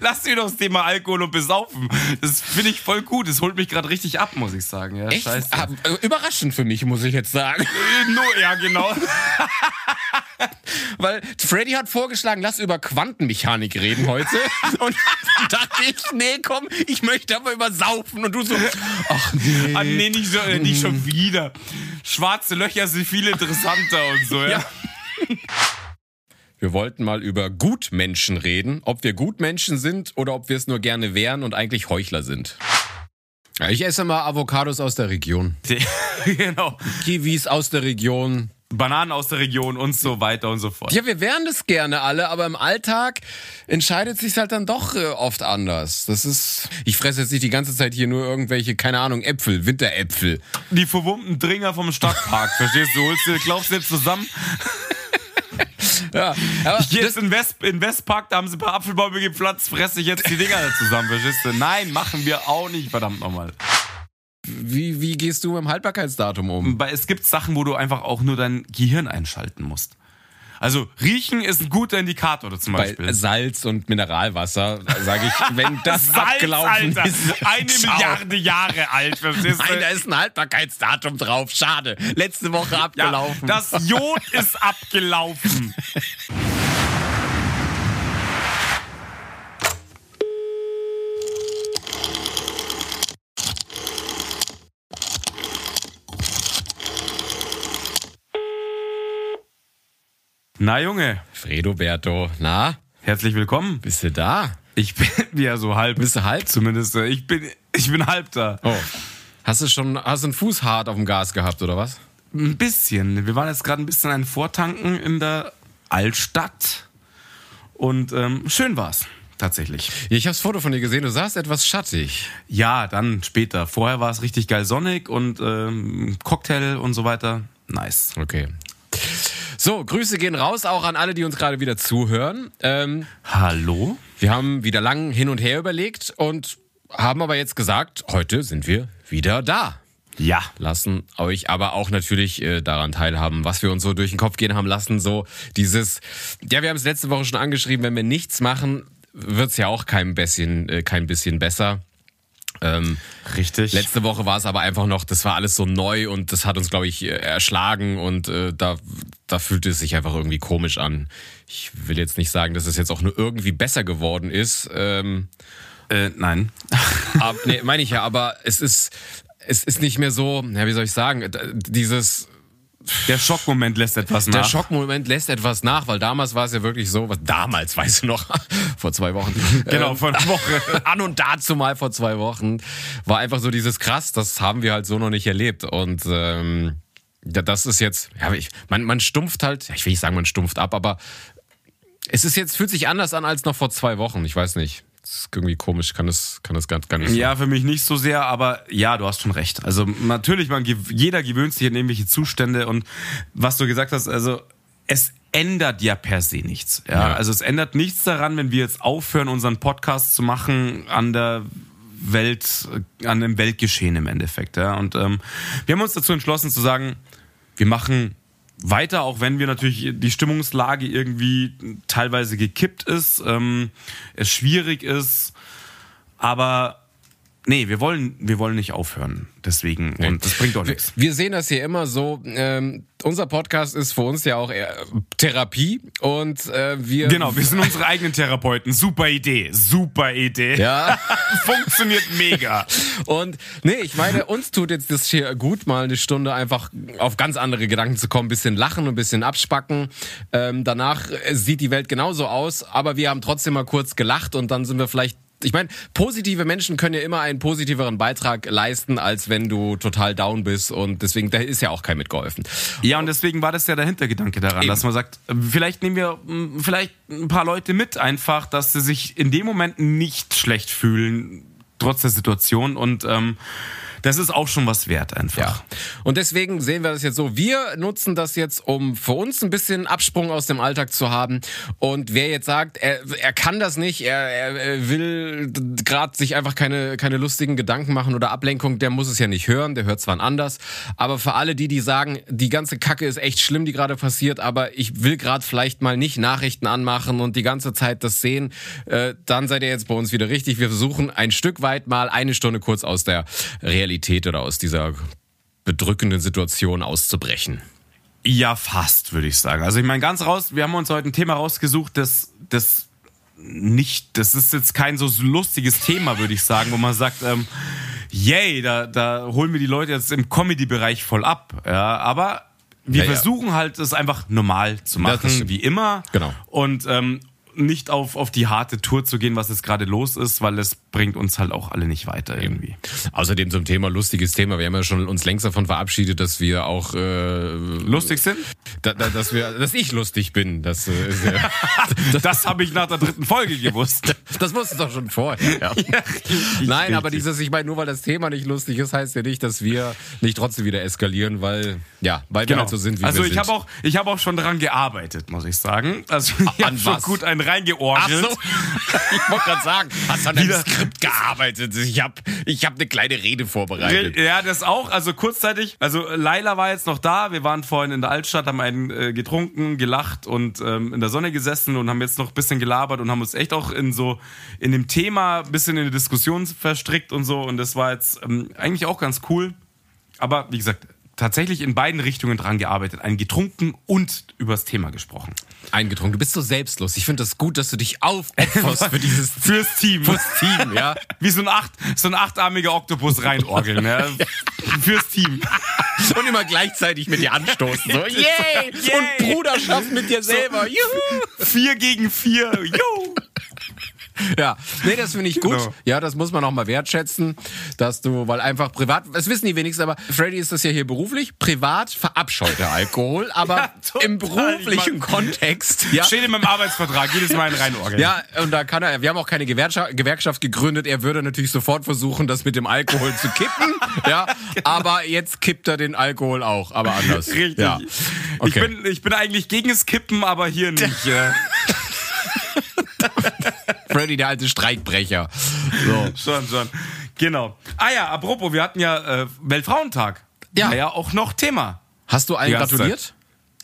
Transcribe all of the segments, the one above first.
lass mir doch das Thema Alkohol und Besaufen. Das finde ich voll gut. Das holt mich gerade richtig ab, muss ich sagen. Ja, Echt? scheiße. Ah, Überraschend für mich, muss ich jetzt sagen. No, ja, genau. Weil Freddy hat vorgeschlagen, lass über Quantenmechanik reden heute. Und dann dachte ich, nee, komm, ich möchte aber über Saufen. Und du so, ach nee. Ah, nee, nicht, so, äh, nicht schon wieder. Schwarze Löcher sind viel interessanter und so, ja. Ja. Wir wollten mal über Gutmenschen reden, ob wir Gutmenschen sind oder ob wir es nur gerne wären und eigentlich Heuchler sind. Ja, ich esse mal Avocados aus der Region, genau. Kiwis aus der Region. Bananen aus der Region und so weiter und so fort. Ja, wir wären das gerne alle, aber im Alltag entscheidet sich halt dann doch äh, oft anders. Das ist, ich fresse jetzt nicht die ganze Zeit hier nur irgendwelche, keine Ahnung, Äpfel, Winteräpfel. Die verwummten Dringer vom Stadtpark, verstehst du? Holst du, glaubst du jetzt zusammen? Ja, aber Jetzt in, West, in Westpark, da haben sie ein paar Apfelbäume gepflanzt, fresse ich jetzt die Dinger zusammen, verstehst du? Nein, machen wir auch nicht, verdammt nochmal. wie, wie gehst du mit dem Haltbarkeitsdatum um? Weil es gibt Sachen, wo du einfach auch nur dein Gehirn einschalten musst. Also riechen ist ein guter Indikator zum Bei Beispiel. Salz und Mineralwasser sage ich, wenn das Salz, abgelaufen Alter, ist. eine ciao. Milliarde Jahre alt, verstehst Nein, da ist ein Haltbarkeitsdatum drauf. Schade. Letzte Woche Ja, abgelaufen. das Jod ist abgelaufen. Na Junge, Fredo Berto, na, herzlich willkommen. bist du da? Ich bin ja so halb. Bist du halb? Zumindest. äh, Ich bin, ich bin halb da. Oh. Hast du schon, hast du einen Fuß hart auf dem Gas gehabt, oder was? Ein bisschen. Wir waren jetzt gerade ein bisschen ein Vortanken in der Altstadt. Und ähm, schön war's. Tatsächlich. Ich habe das Foto von dir gesehen, du sahst etwas schattig. Ja, dann später. Vorher war es richtig geil sonnig und ähm, Cocktail und so weiter. Nice. Okay. So, Grüße gehen raus auch an alle, die uns gerade wieder zuhören. Ähm, Hallo? wir haben wieder lang hin und her überlegt und haben aber jetzt gesagt, heute sind wir wieder da. Ja. lassen euch aber auch natürlich äh, daran teilhaben, was wir uns so durch den Kopf gehen haben lassen. So dieses, ja, wir haben es letzte Woche schon angeschrieben, wenn wir nichts machen, wird's ja auch kein bisschen, äh, kein bisschen besser. Ähm, Richtig. letzte Woche war es aber einfach noch, das war alles so neu und das hat uns, glaube ich, äh, erschlagen und äh, da, da fühlte es sich einfach irgendwie komisch an. Ich will jetzt nicht sagen, dass es jetzt auch nur irgendwie besser geworden ist. Ähm, äh, nein. Ab, nee, meine ich ja, aber es ist, es ist nicht mehr so, ja, wie soll ich sagen, dieses, Der Schockmoment lässt etwas nach. der Schockmoment lässt etwas nach, weil damals war es ja wirklich so, was damals, weißt du noch, vor zwei Wochen. Genau, Ähm, vor einer Woche. an und dazu mal vor zwei Wochen, war einfach so dieses krass, das haben wir halt so noch nicht erlebt und, ähm, das ist jetzt, ja, ich, man, man stumpft halt, ich will nicht sagen, man stumpft ab, aber es ist jetzt, fühlt sich anders an als noch vor zwei Wochen, ich weiß nicht. Das ist irgendwie komisch, kann das, kann das gar, gar nicht so. Ja, für mich nicht so sehr, aber ja, du hast schon recht. Also natürlich, man, jeder gewöhnt sich an irgendwelche Zustände und was du gesagt hast, also es ändert ja per se nichts. Ja? Ja. Also es ändert nichts daran, wenn wir jetzt aufhören, unseren Podcast zu machen an der Welt, an dem Weltgeschehen im Endeffekt. Ja? Und ähm, wir haben uns dazu entschlossen zu sagen, wir machen weiter, auch wenn wir natürlich die Stimmungslage irgendwie teilweise gekippt ist, ähm, es schwierig ist, aber nee, wir wollen, wir wollen nicht aufhören. Deswegen und das bringt auch nichts. Wir sehen das hier immer so. Ähm, unser Podcast ist für uns ja auch eher Therapie und äh, wir. Genau, wir sind unsere eigenen Therapeuten. Super Idee, super Idee. Ja. Funktioniert mega. Und nee, ich meine, uns tut jetzt das hier gut, mal eine Stunde einfach auf ganz andere Gedanken zu kommen, ein bisschen lachen, ein bisschen abspacken. Ähm, danach äh, sieht die Welt genauso aus, aber wir haben trotzdem mal kurz gelacht und dann sind wir vielleicht. Ich meine, positive Menschen können ja immer einen positiveren Beitrag leisten, als wenn du total down bist und deswegen, da ist ja auch kein mitgeholfen. Ja, und deswegen war das ja der Hintergedanke daran, Eben. dass man sagt, äh, vielleicht nehmen wir vielleicht ein paar Leute mit einfach, dass sie sich in dem Moment nicht schlecht fühlen, trotz der Situation und ähm, Das ist auch schon was wert einfach. Ja. Und deswegen sehen wir das jetzt so. Wir nutzen das jetzt, um für uns ein bisschen Absprung aus dem Alltag zu haben. Und wer jetzt sagt, er, er kann das nicht, er, er will gerade sich einfach keine, keine lustigen Gedanken machen oder Ablenkung, der muss es ja nicht hören, der hört zwar anders. Aber für alle die, die sagen, die ganze Kacke ist echt schlimm, die gerade passiert, aber ich will gerade vielleicht mal nicht Nachrichten anmachen und die ganze Zeit das sehen, äh, dann seid ihr jetzt bei uns wieder richtig. Wir versuchen ein Stück weit mal eine Stunde kurz aus der Realität oder aus dieser bedrückenden Situation auszubrechen. Ja, fast, würde ich sagen. Also ich meine, ganz raus, wir haben uns heute ein Thema rausgesucht, das, das nicht, das ist jetzt kein so lustiges Thema, würde ich sagen, wo man sagt, ähm, yay, da, da holen wir die Leute jetzt im Comedy-Bereich voll ab. Ja, aber wir ja, versuchen ja. halt, es einfach normal zu machen, wie immer. Genau. Und ähm, nicht auf, auf die harte Tour zu gehen, was jetzt gerade los ist, weil es bringt uns halt auch alle nicht weiter irgendwie. Außerdem zum Thema lustiges Thema. Wir haben ja schon uns längst davon verabschiedet, dass wir auch äh, lustig sind. Da, da, dass wir, dass ich lustig bin. Das, äh, ja, das, das habe ich nach der dritten Folge gewusst. das wusste doch schon vorher. Ja. Ja, Nein, richtig. aber dieses, ich meine, nur weil das Thema nicht lustig ist, heißt ja nicht, dass wir nicht trotzdem wieder eskalieren, weil ja, weil genau. wir halt so sind, wie also wir sind. Also ich habe auch, ich habe auch schon daran gearbeitet, muss ich sagen. Also ich habe schon gut einen reingeorgelt. Ach so. Ich wollte gerade sagen, hast du an deinem Skript gearbeitet? Ich habe ich hab eine kleine Rede vorbereitet. Ja, das auch. Also kurzzeitig, also Laila war jetzt noch da. Wir waren vorhin in der Altstadt, haben einen äh, getrunken, gelacht und ähm, in der Sonne gesessen und haben jetzt noch ein bisschen gelabert und haben uns echt auch in so, in dem Thema ein bisschen in die Diskussion verstrickt und so. Und das war jetzt ähm, eigentlich auch ganz cool. Aber wie gesagt, tatsächlich in beiden Richtungen dran gearbeitet. Einen getrunken und übers Thema gesprochen. Eingetrunken. Du bist so selbstlos. Ich finde das gut, dass du dich aufopferst für dieses fürs Team. Fürs Team, ja. Wie so ein acht, so ein achtarmiger Oktopus reinorgeln, ja. Fürs Team. Und immer gleichzeitig mit dir anstoßen. So, yay! Yeah. yeah. Und Bruderschaft mit dir selber. Juhu! Vier gegen vier. Juhu! Ja, nee, das finde ich gut. Genau. Ja, das muss man auch mal wertschätzen, dass du, weil einfach privat, das wissen die wenigsten, aber Freddy ist das ja hier beruflich, privat verabscheut er Alkohol, aber ja, im beruflichen Kontext. Ja. Steht in meinem Arbeitsvertrag, jedes Mal in Reinorgeln. Ja, und da kann er, wir haben auch keine Gewerkschaft, Gewerkschaft gegründet, er würde natürlich sofort versuchen, das mit dem Alkohol zu kippen, ja, genau. aber jetzt kippt er den Alkohol auch, aber anders. Richtig. Ja. Okay. Ich, bin, ich bin eigentlich gegen das Kippen, aber hier nicht. Freddy, der alte Streikbrecher. So. schon, schon. Genau. Ah ja, apropos, wir hatten ja äh, Weltfrauentag. Ja. War ja auch noch Thema. Hast du allen gratuliert?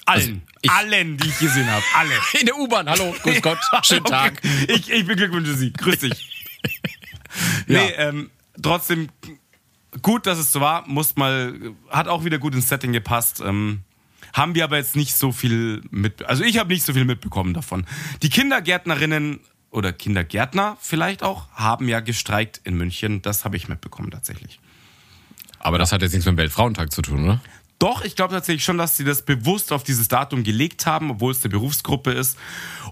Allen. Also, Allen, die ich gesehen habe. Alle. In der U-Bahn. Hallo, grüß Gott. Schönen Tag. Ich, ich beglückwünsche Sie. Grüß dich. ja. Nee, ähm, trotzdem gut, dass es so war. Muss mal, hat auch wieder gut ins Setting gepasst. Ähm, haben wir aber jetzt nicht so viel mit, also ich habe nicht so viel mitbekommen davon. Die Kindergärtnerinnen oder Kindergärtner vielleicht auch haben ja gestreikt in München. Das habe ich mitbekommen tatsächlich. Aber das hat jetzt nichts mit dem Weltfrauentag zu tun, oder? Doch, ich glaube tatsächlich schon, dass sie das bewusst auf dieses Datum gelegt haben, obwohl es eine Berufsgruppe ist,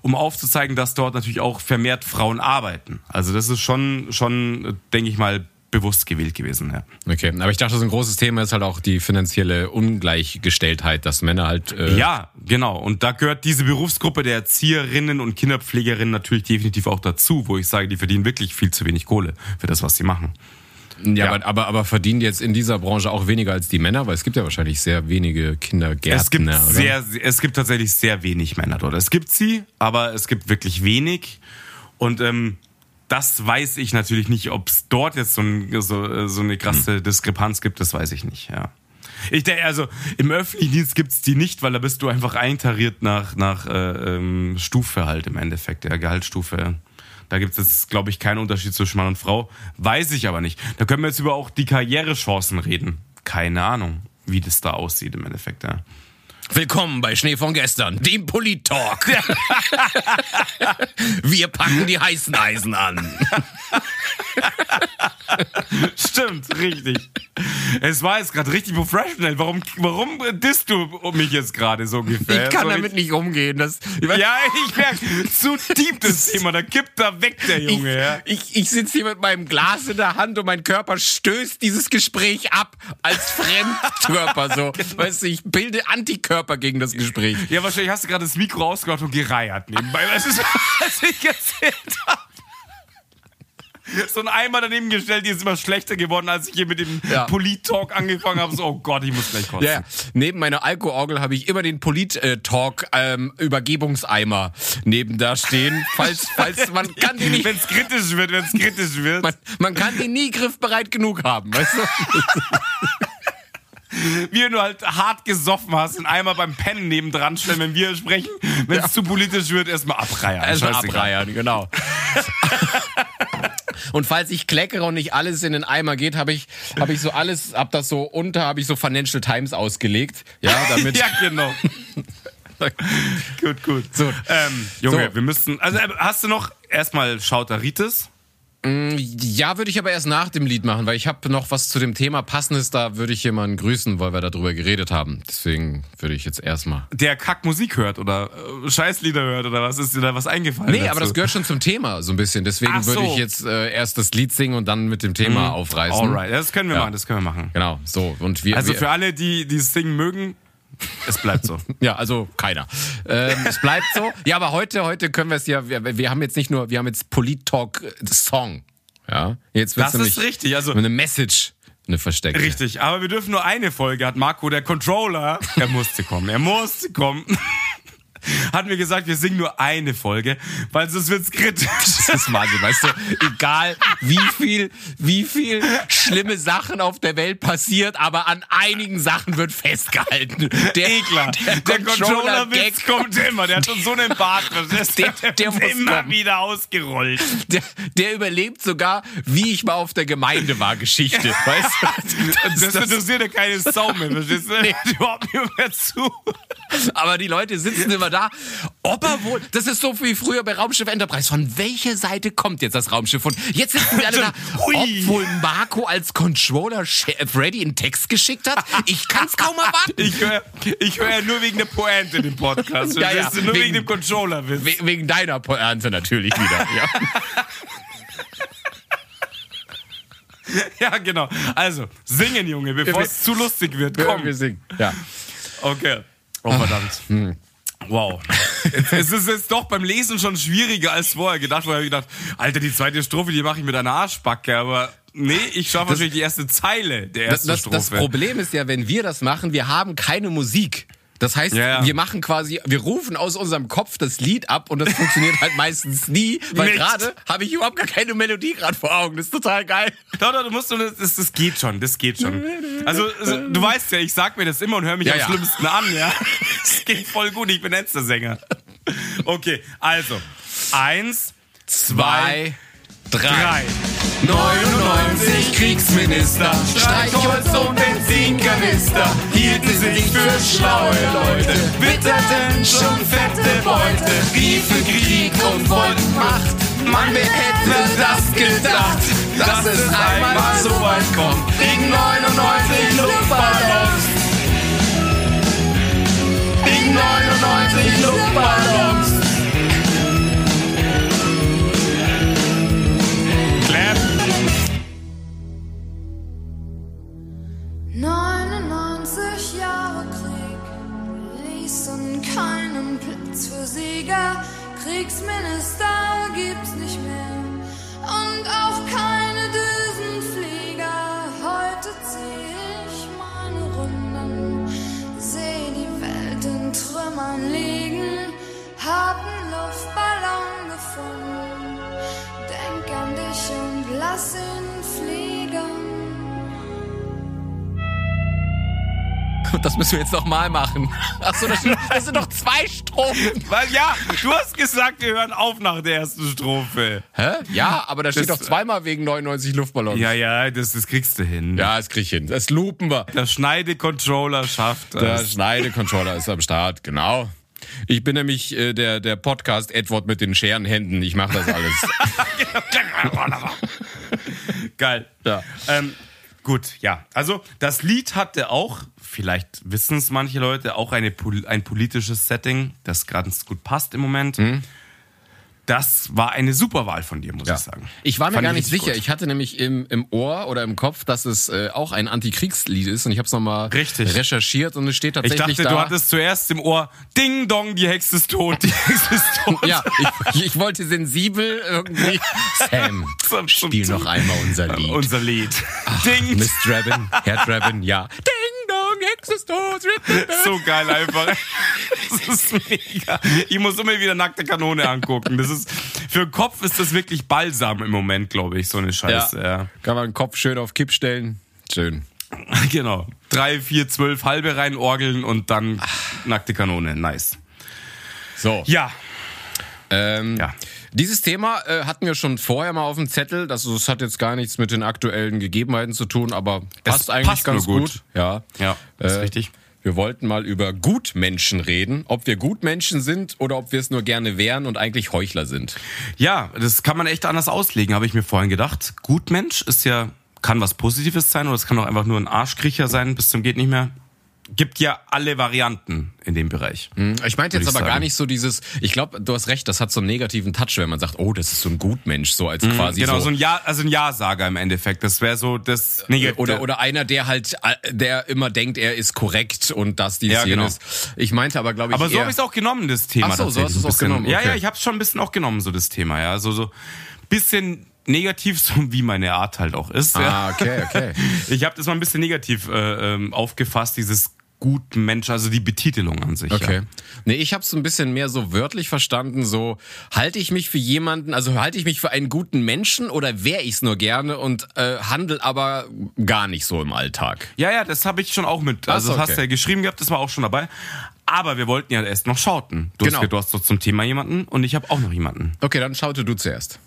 um aufzuzeigen, dass dort natürlich auch vermehrt Frauen arbeiten. Also das ist schon, schon, denke ich mal, bewusst gewählt gewesen. Ja. Okay, aber ich dachte, so ein großes Thema ist halt auch die finanzielle Ungleichgestelltheit, dass Männer halt. Äh ja, genau. Und da gehört diese Berufsgruppe der Erzieherinnen und Kinderpflegerinnen natürlich definitiv auch dazu, wo ich sage, die verdienen wirklich viel zu wenig Kohle für das, was sie machen. Ja, ja. Aber, aber, aber verdienen jetzt in dieser Branche auch weniger als die Männer? Weil es gibt ja wahrscheinlich sehr wenige Kindergärtner, es gibt oder? Sehr, es gibt tatsächlich sehr wenig Männer dort. Es gibt sie, aber es gibt wirklich wenig. Und ähm, das weiß ich natürlich nicht, ob es dort jetzt so, ein, so, so eine krasse hm. Diskrepanz gibt, das weiß ich nicht, ja. Ich denke, also im öffentlichen Dienst gibt's die nicht, weil da bist du einfach eintariert nach, nach äh, ähm, Stufe halt im Endeffekt, der Gehaltsstufe. Da gibt's jetzt, glaube ich, keinen Unterschied zwischen Mann und Frau. Weiß ich aber nicht. Da können wir jetzt über auch die Karrierechancen reden. Keine Ahnung, wie das da aussieht im Endeffekt, ja. Willkommen bei Schnee von gestern, dem Polit-Talk. Wir packen die heißen Eisen an. Stimmt, richtig. Es war jetzt gerade richtig professional. Warum, warum disst du mich jetzt gerade so ungefähr? Ich kann Soll damit ich... nicht umgehen. Das, ja, ich merke, zu deep das Thema. Da kippt da weg der Junge. Ich, ja. ich, ich sitze hier mit meinem Glas in der Hand und mein Körper stößt dieses Gespräch ab als Fremdkörper. So. genau. Weißt du, ich bilde Antikörper gegen das Gespräch. Ja, wahrscheinlich hast du gerade das Mikro ausgemacht und gereiert nebenbei. Das ist, was ich erzählt habe. so einen Eimer daneben gestellt, die ist immer schlechter geworden, als ich hier mit dem Ja. Polit-Talk angefangen habe. So, oh Gott, ich muss gleich kotzen. Ja, neben meiner Alkoorgel habe ich immer den Polit-Talk ähm, neben da stehen, falls, falls man kann die nicht, Wenn es kritisch wird, wenn es kritisch wird. man, man kann die nie griffbereit genug haben, weißt du? wie du halt hart gesoffen hast, und einmal beim Pennen nebendran stellen, wenn wir sprechen. Wenn es zu politisch wird, erstmal abreiern. Also Scheißegal. abreiern, genau. Und falls ich kleckere und nicht alles in den Eimer geht, habe ich, habe ich so alles, hab das so unter, habe ich so Financial Times ausgelegt, ja, damit. ja, genau. gut, gut. So. Ähm, Junge, So. wir müssten. Also, äh, hast du noch erstmal Schautaritis? Ja, würde ich aber erst nach dem Lied machen, weil ich habe noch was zu dem Thema Passendes, da würde ich jemanden grüßen, weil wir darüber geredet haben. Deswegen würde ich jetzt erstmal. Der Kackmusik hört oder äh, Scheißlieder hört oder was ist dir da was eingefallen? Nee, dazu? aber das gehört schon zum Thema so ein bisschen. Deswegen Ach würde so. ich jetzt äh, erst das Lied singen und dann mit dem Thema aufreißen. Alright, das können wir Ja. machen, das können wir machen. Genau, so. Und wir, Also wir, für alle, die die Singen mögen, es bleibt so. Ja, also keiner. Ähm, es bleibt so. Ja, aber heute, heute können wir es ja, wir, wir haben jetzt nicht nur, wir haben jetzt Polit-Talk äh, Song. Ja, jetzt wird's Das nämlich ist richtig. Also eine Message, eine versteckte. Richtig, aber wir dürfen nur eine Folge, hat Marco, der Controller, er musste kommen, er musste kommen. Hat mir gesagt, wir singen nur eine Folge, weil sonst wird's kritisch. Das ist Wahnsinn, weißt du, egal wie viel, wie viel schlimme Sachen auf der Welt passiert, aber an einigen Sachen wird festgehalten. Der, Eklar. der, Der Controller-Gag, Controller-Witz kommt immer. Der hat schon so einen Bart. Das ist Der- der wird immer kommen. wieder ausgerollt. der, der überlebt sogar, wie ich mal auf der Gemeinde war, Geschichte, weißt du? Das, interessiert ja keine Sau mehr, verstehst du? Nee. Überhaupt nicht mehr zu. Aber die Leute sitzen immer da. Ob er wohl, das ist so wie früher bei Raumschiff Enterprise. Von welcher Seite kommt jetzt das Raumschiff? Und jetzt sitzen wir alle da. Ui. Ob wohl Marco als Controller Freddy einen Text geschickt hat? Ich kann's kaum erwarten. Ich höre ich hör ja nur wegen der Pointe in dem Podcast. Ja, ja? Nur wegen- wegen, dem Controller-Witz. We wegen deiner Pointe natürlich wieder. Ja. Ja, genau. Also, singen, Junge, bevor es zu lustig wird. Komm, Komm. wir singen. Ja. Okay. Oh, verdammt. Wow. es ist jetzt doch beim Lesen schon schwieriger als vorher gedacht. Habe ich gedacht, Alter, die zweite Strophe, die mache ich mit einer Arschbacke. Aber nee, ich schaffe natürlich die erste Zeile der Das, ersten das, das Strophe. Problem ist ja, wenn wir das machen, wir haben keine Musik. Das heißt, ja. wir machen quasi, wir rufen aus unserem Kopf das Lied ab und das funktioniert halt meistens nie, weil gerade habe ich überhaupt gar keine Melodie gerade vor Augen. Das ist total geil. Doch, doch, du musst, das, das geht schon, das geht schon. Also, also, du weißt ja, ich sag mir das immer und höre mich Ja, am ja. schlimmsten an, ja. Es geht voll gut, ich bin Sänger. Okay, also, eins, zwei, drei. drei. 99 Kriegsminister, Streichholz und Benzinkanister hielten sich für schlaue Leute, witterten schon fette Beute, riefen Krieg und wollten Macht. Mann, wer hätte das gedacht, dass es einmal so weit kommt? Wegen 99 Luftballons. Wegen 99 Luftballons. 99 Jahre Krieg ließen keinen Platz für Sieger. Kriegsminister gibt's nicht mehr und auch keine Düsenflieger. Heute zieh ich meine Runden, seh die Welt in Trümmern liegen, hab einen Luftballon gefunden. Denk an dich und lass ihn Das müssen wir jetzt noch mal machen. Achso, das, sind- das sind noch zwei Strophen. Weil ja, du hast gesagt, wir hören auf nach der ersten Strophe. Hä? Ja, aber da steht doch zweimal wegen 99 Luftballons. Ja, ja, das, das kriegst du hin. Ja, das krieg ich hin. Das loopen wir. Der Schneide-Controller schafft Der das. Schneidecontroller ist am Start, genau. Ich bin nämlich äh, der, der Podcast Edward mit den Scherenhänden. Ich mache das alles. Geil. Ja. Ähm, gut, ja. Also, das Lied hatte auch, vielleicht wissen es manche Leute, auch eine, ein politisches Setting, das ganz gut passt im Moment. Das war eine super Wahl von dir, muss ich sagen. Ich war mir Fand gar nicht sicher. gut. Ich hatte nämlich im, im Ohr oder im Kopf, dass es äh, auch ein Antikriegslied ist und ich habe es nochmal recherchiert und es steht Ich tatsächlich dachte, da. du hattest zuerst im Ohr Ding Dong, die Hexe ist tot, die Hexe ist tot. ja, ich, ich wollte sensibel irgendwie. Sam, spiel noch einmal unser Lied. Unser Lied. Ding. Miss Draven, Herr Draven, ja. Ding Hex ist tot. So geil einfach. Das ist mega. Ich muss immer wieder nackte Kanone angucken. Das ist, für den Kopf ist das wirklich Balsam im Moment, glaube ich, so eine Scheiße. Ja. Kann man den Kopf schön auf Kipp stellen. Schön. Genau. Drei, vier, zwölf halbe reinorgeln und dann nackte Kanone. Nice. So. Ja. Ähm, Ja. Dieses Thema äh, hatten wir schon vorher mal auf dem Zettel. Das, das hat jetzt gar nichts mit den aktuellen Gegebenheiten zu tun, aber passt eigentlich passt ganz gut. gut. Ja, Ja, ist Äh, richtig. Wir wollten mal über Gutmenschen reden. Ob wir Gutmenschen sind oder ob wir es nur gerne wären und eigentlich Heuchler sind. Ja, das kann man echt anders auslegen, habe ich mir vorhin gedacht. Gutmensch ist ja, kann was Positives sein oder es kann auch einfach nur ein Arschkriecher sein, bis zum geht nicht mehr. Gibt ja alle Varianten in dem Bereich. Ich meinte jetzt aber gar sagen. nicht so dieses, ich glaube, du hast recht, das hat so einen negativen Touch, wenn man sagt, oh, das ist so ein Gutmensch, so als quasi Genau, so, so. ein Ja, also ein Ja-Sager im Endeffekt. Das wäre so das Negative. oder, oder einer, der halt, äh, der immer denkt, er ist korrekt und das, dies, Ja, genau. jenes. Ich meinte aber, glaube ich, Aber so habe ich es auch genommen, das Thema. Ach so, so hast du es auch genommen, Ja, okay. ja, ich habe es schon ein bisschen auch genommen, so das Thema. Ja, so so bisschen negativ, so wie meine Art halt auch ist. ja. Ah, okay, okay. Ich habe das mal ein bisschen negativ äh, ähm, aufgefasst, dieses guten Mensch, also die Betitelung an sich. Okay. Ja. Nee, ich habe es ein bisschen mehr so wörtlich verstanden, so halte ich mich für jemanden, also halte ich mich für einen guten Menschen oder wäre ich es nur gerne und äh, handel aber gar nicht so im Alltag. Ja, ja, das habe ich schon auch mit. Also so, das hast okay. du ja geschrieben gehabt, das war auch schon dabei. Aber wir wollten ja erst noch schauten. Du, Genau. hast, du hast doch zum Thema jemanden und ich habe auch noch jemanden. Okay, dann schaute du zuerst.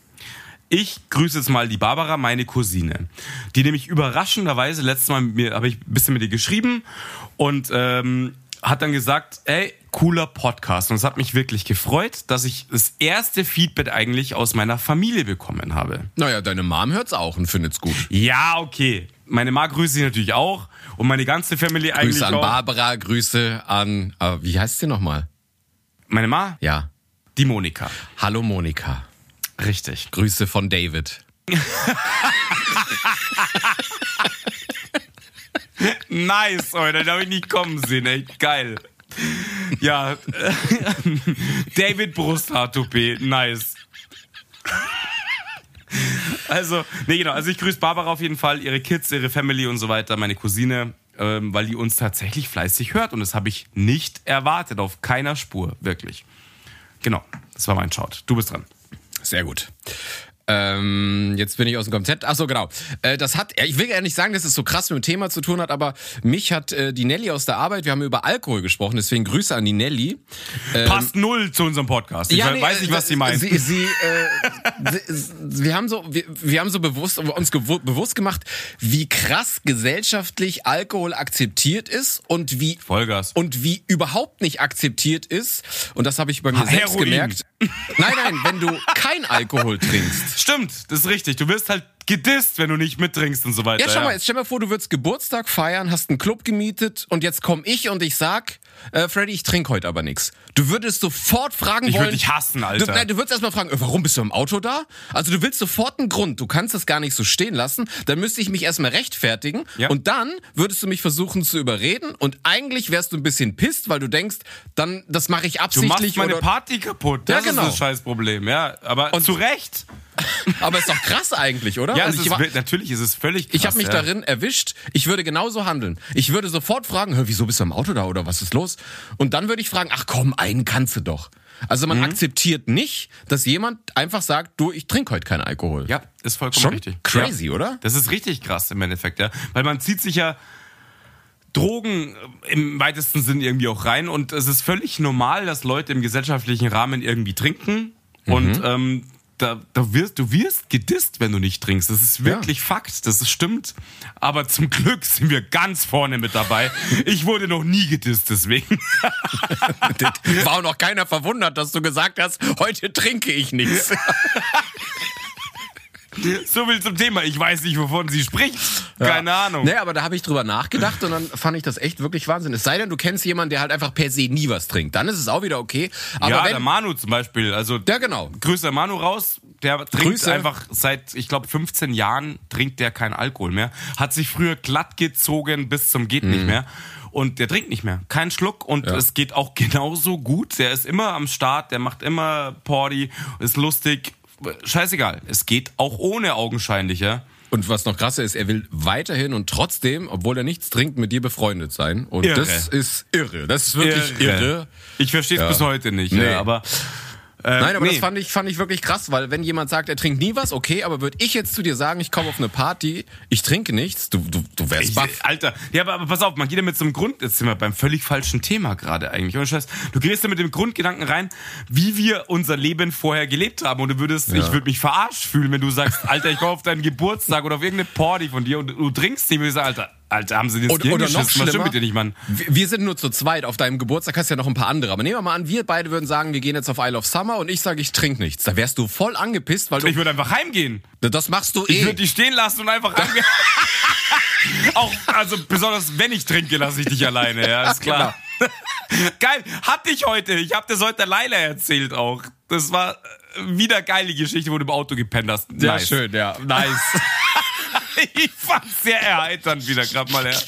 Ich grüße jetzt mal die Barbara, meine Cousine, die nämlich überraschenderweise letztes Mal mit mir habe ich ein bisschen mit ihr geschrieben und ähm, hat dann gesagt, ey, cooler Podcast und es hat mich wirklich gefreut, dass ich das erste Feedback eigentlich aus meiner Familie bekommen habe. Naja, deine Mom hört's auch und findet's gut. Ja, okay. Meine Ma grüße ich natürlich auch und meine ganze Familie eigentlich Grüße an auch. Barbara, Grüße an, äh, wie heißt sie nochmal? Meine Ma, Ja. die Monika. Hallo Monika. Richtig. Grüße von David. Nice, Alter, da habe ich nicht kommen sehen, ey. Geil. Ja, David Brusthaar-Toupet, nice. Also, nee, genau. Also ich grüße Barbara auf jeden Fall, ihre Kids, ihre Family und so weiter, meine Cousine, ähm, weil die uns tatsächlich fleißig hört und das habe ich nicht erwartet, auf keiner Spur, wirklich. Genau, das war mein Shout. Du bist dran. Sehr gut. Ähm, jetzt bin ich aus dem Konzept. Ach so, genau. Äh, das hat, ja, ich will ja nicht sagen, dass es so krass mit dem Thema zu tun hat, aber mich hat äh, die Nelly aus der Arbeit, wir haben über Alkohol gesprochen, deswegen Grüße an die Nelly. Passt null zu unserem Podcast. Ich nee, weiß nicht, äh, was sie meint. Sie, sie, äh, sie, wir haben so, wir, wir haben so bewusst, uns bewusst gemacht, wie krass gesellschaftlich Alkohol akzeptiert ist und wie Vollgas. und wie überhaupt nicht akzeptiert ist. Und das habe ich bei mir Ha, selbst Heroin. gemerkt. Nein, nein, wenn du kein Alkohol trinkst. Stimmt, das ist richtig. Du wirst halt gedisst, wenn du nicht mittrinkst und so weiter. Ja, schau mal, jetzt stell mal vor, du würdest Geburtstag feiern, hast einen Club gemietet und jetzt komm ich und ich sag, äh, Freddy, ich trinke heute aber nix. Du würdest sofort fragen Ich wollen. würd dich hassen, Alter. Du, nein, du würdest erstmal fragen, äh, warum bist du im Auto da? Also du willst sofort einen Grund. Du kannst das gar nicht so stehen lassen. Dann müsste ich mich erstmal rechtfertigen Ja. und dann würdest du mich versuchen zu überreden und eigentlich wärst du ein bisschen pisst, weil du denkst, dann das mache ich Du absichtlich machst meine Party kaputt. Ja, Das genau. ist das Scheißproblem, ja. Aber Und- zu Recht. aber ist doch krass eigentlich, oder? Ja, ich ist, war- natürlich ist es völlig krass. Ich habe mich ja. darin erwischt. Ich würde genauso handeln. Ich würde sofort fragen, Hör, wieso bist du im Auto da oder was ist los? Und dann würde ich fragen, ach komm, einen kannst du doch. Also Mhm. man akzeptiert nicht, dass jemand einfach sagt, du, ich trinke heute keinen Alkohol. Ja, ist vollkommen Schon richtig. crazy, ja. oder? Das ist richtig krass im Endeffekt, ja. Weil man zieht sich ja Drogen im weitesten Sinn irgendwie auch rein und es ist völlig normal, dass Leute im gesellschaftlichen Rahmen irgendwie trinken Mhm. und ähm, da, da wirst, du wirst gedisst, wenn du nicht trinkst. Das ist wirklich Fakt, das ist, stimmt. Aber zum Glück sind wir ganz vorne mit dabei. Ich wurde noch nie gedisst, deswegen. War auch noch keiner verwundert, dass du gesagt hast, heute trinke ich nichts. so viel zum Thema. Ich weiß nicht, wovon sie spricht. Keine Ahnung. Nee, aber da habe ich drüber nachgedacht und dann fand ich das echt wirklich Wahnsinn. Es sei denn, du kennst jemanden, der halt einfach per se nie was trinkt. Dann ist es auch wieder okay. Aber ja, wenn, der Manu zum Beispiel. Also, Ja, genau. Grüße an Manu raus. Der trinkt Grüße. einfach seit, ich glaube, 15 Jahren trinkt der keinen Alkohol mehr. Hat sich früher glatt gezogen bis zum geht Mhm. nicht mehr. Und der trinkt nicht mehr. Kein Schluck. Und es geht auch genauso gut. Der ist immer am Start. Der macht immer Party. Ist lustig. Scheißegal. Es geht auch ohne augenscheinlich, ja. Und was noch krasser ist, er will weiterhin und trotzdem, obwohl er nichts trinkt, mit dir befreundet sein. Und Irre. das ist irre. Das ist wirklich irre. Ich verstehe es Ja. bis heute nicht. Nee. Ja, aber äh, Nein, aber nee. das fand ich, fand ich wirklich krass, weil wenn jemand sagt, er trinkt nie was, okay, aber würde ich jetzt zu dir sagen, ich komme auf eine Party, ich trinke nichts, du, du, du wärst baff. Alter, ja, aber, aber pass auf, man geht ja mit so einem Grund, jetzt sind wir beim völlig falschen Thema gerade eigentlich. Ohne Scheiß. Du gehst ja mit dem Grundgedanken rein, wie wir unser Leben vorher gelebt haben. Und du würdest, ich würde mich verarscht fühlen, wenn du sagst, Alter, ich komme auf deinen Geburtstag oder auf irgendeine Party von dir und du trinkst nicht, und ich sag, Alter, Alter, haben sie Und, Gehirn oder noch schlimmer, mit dir nicht, Mann? wir sind nur zu zweit. Auf deinem Geburtstag hast du ja noch ein paar andere. Aber nehmen wir mal an, wir beide würden sagen, wir gehen jetzt auf Isle of Summer und ich sage, ich trinke nichts. Da wärst du voll angepisst, weil Ich du, würde einfach heimgehen. das machst du Ich eh. würde die stehen lassen und einfach heimgehen. Auch, also besonders wenn ich trinke, lasse ich dich alleine, ja, ist klar. Geil, hatte ich heute. Ich habe das heute Leila erzählt auch. Das war äh, wieder geil, die Geschichte, wo du im Auto gepennt hast. ja, Nice. schön, ja. Nice. Ich fand's sehr erheiternd wieder gerade mal, ja.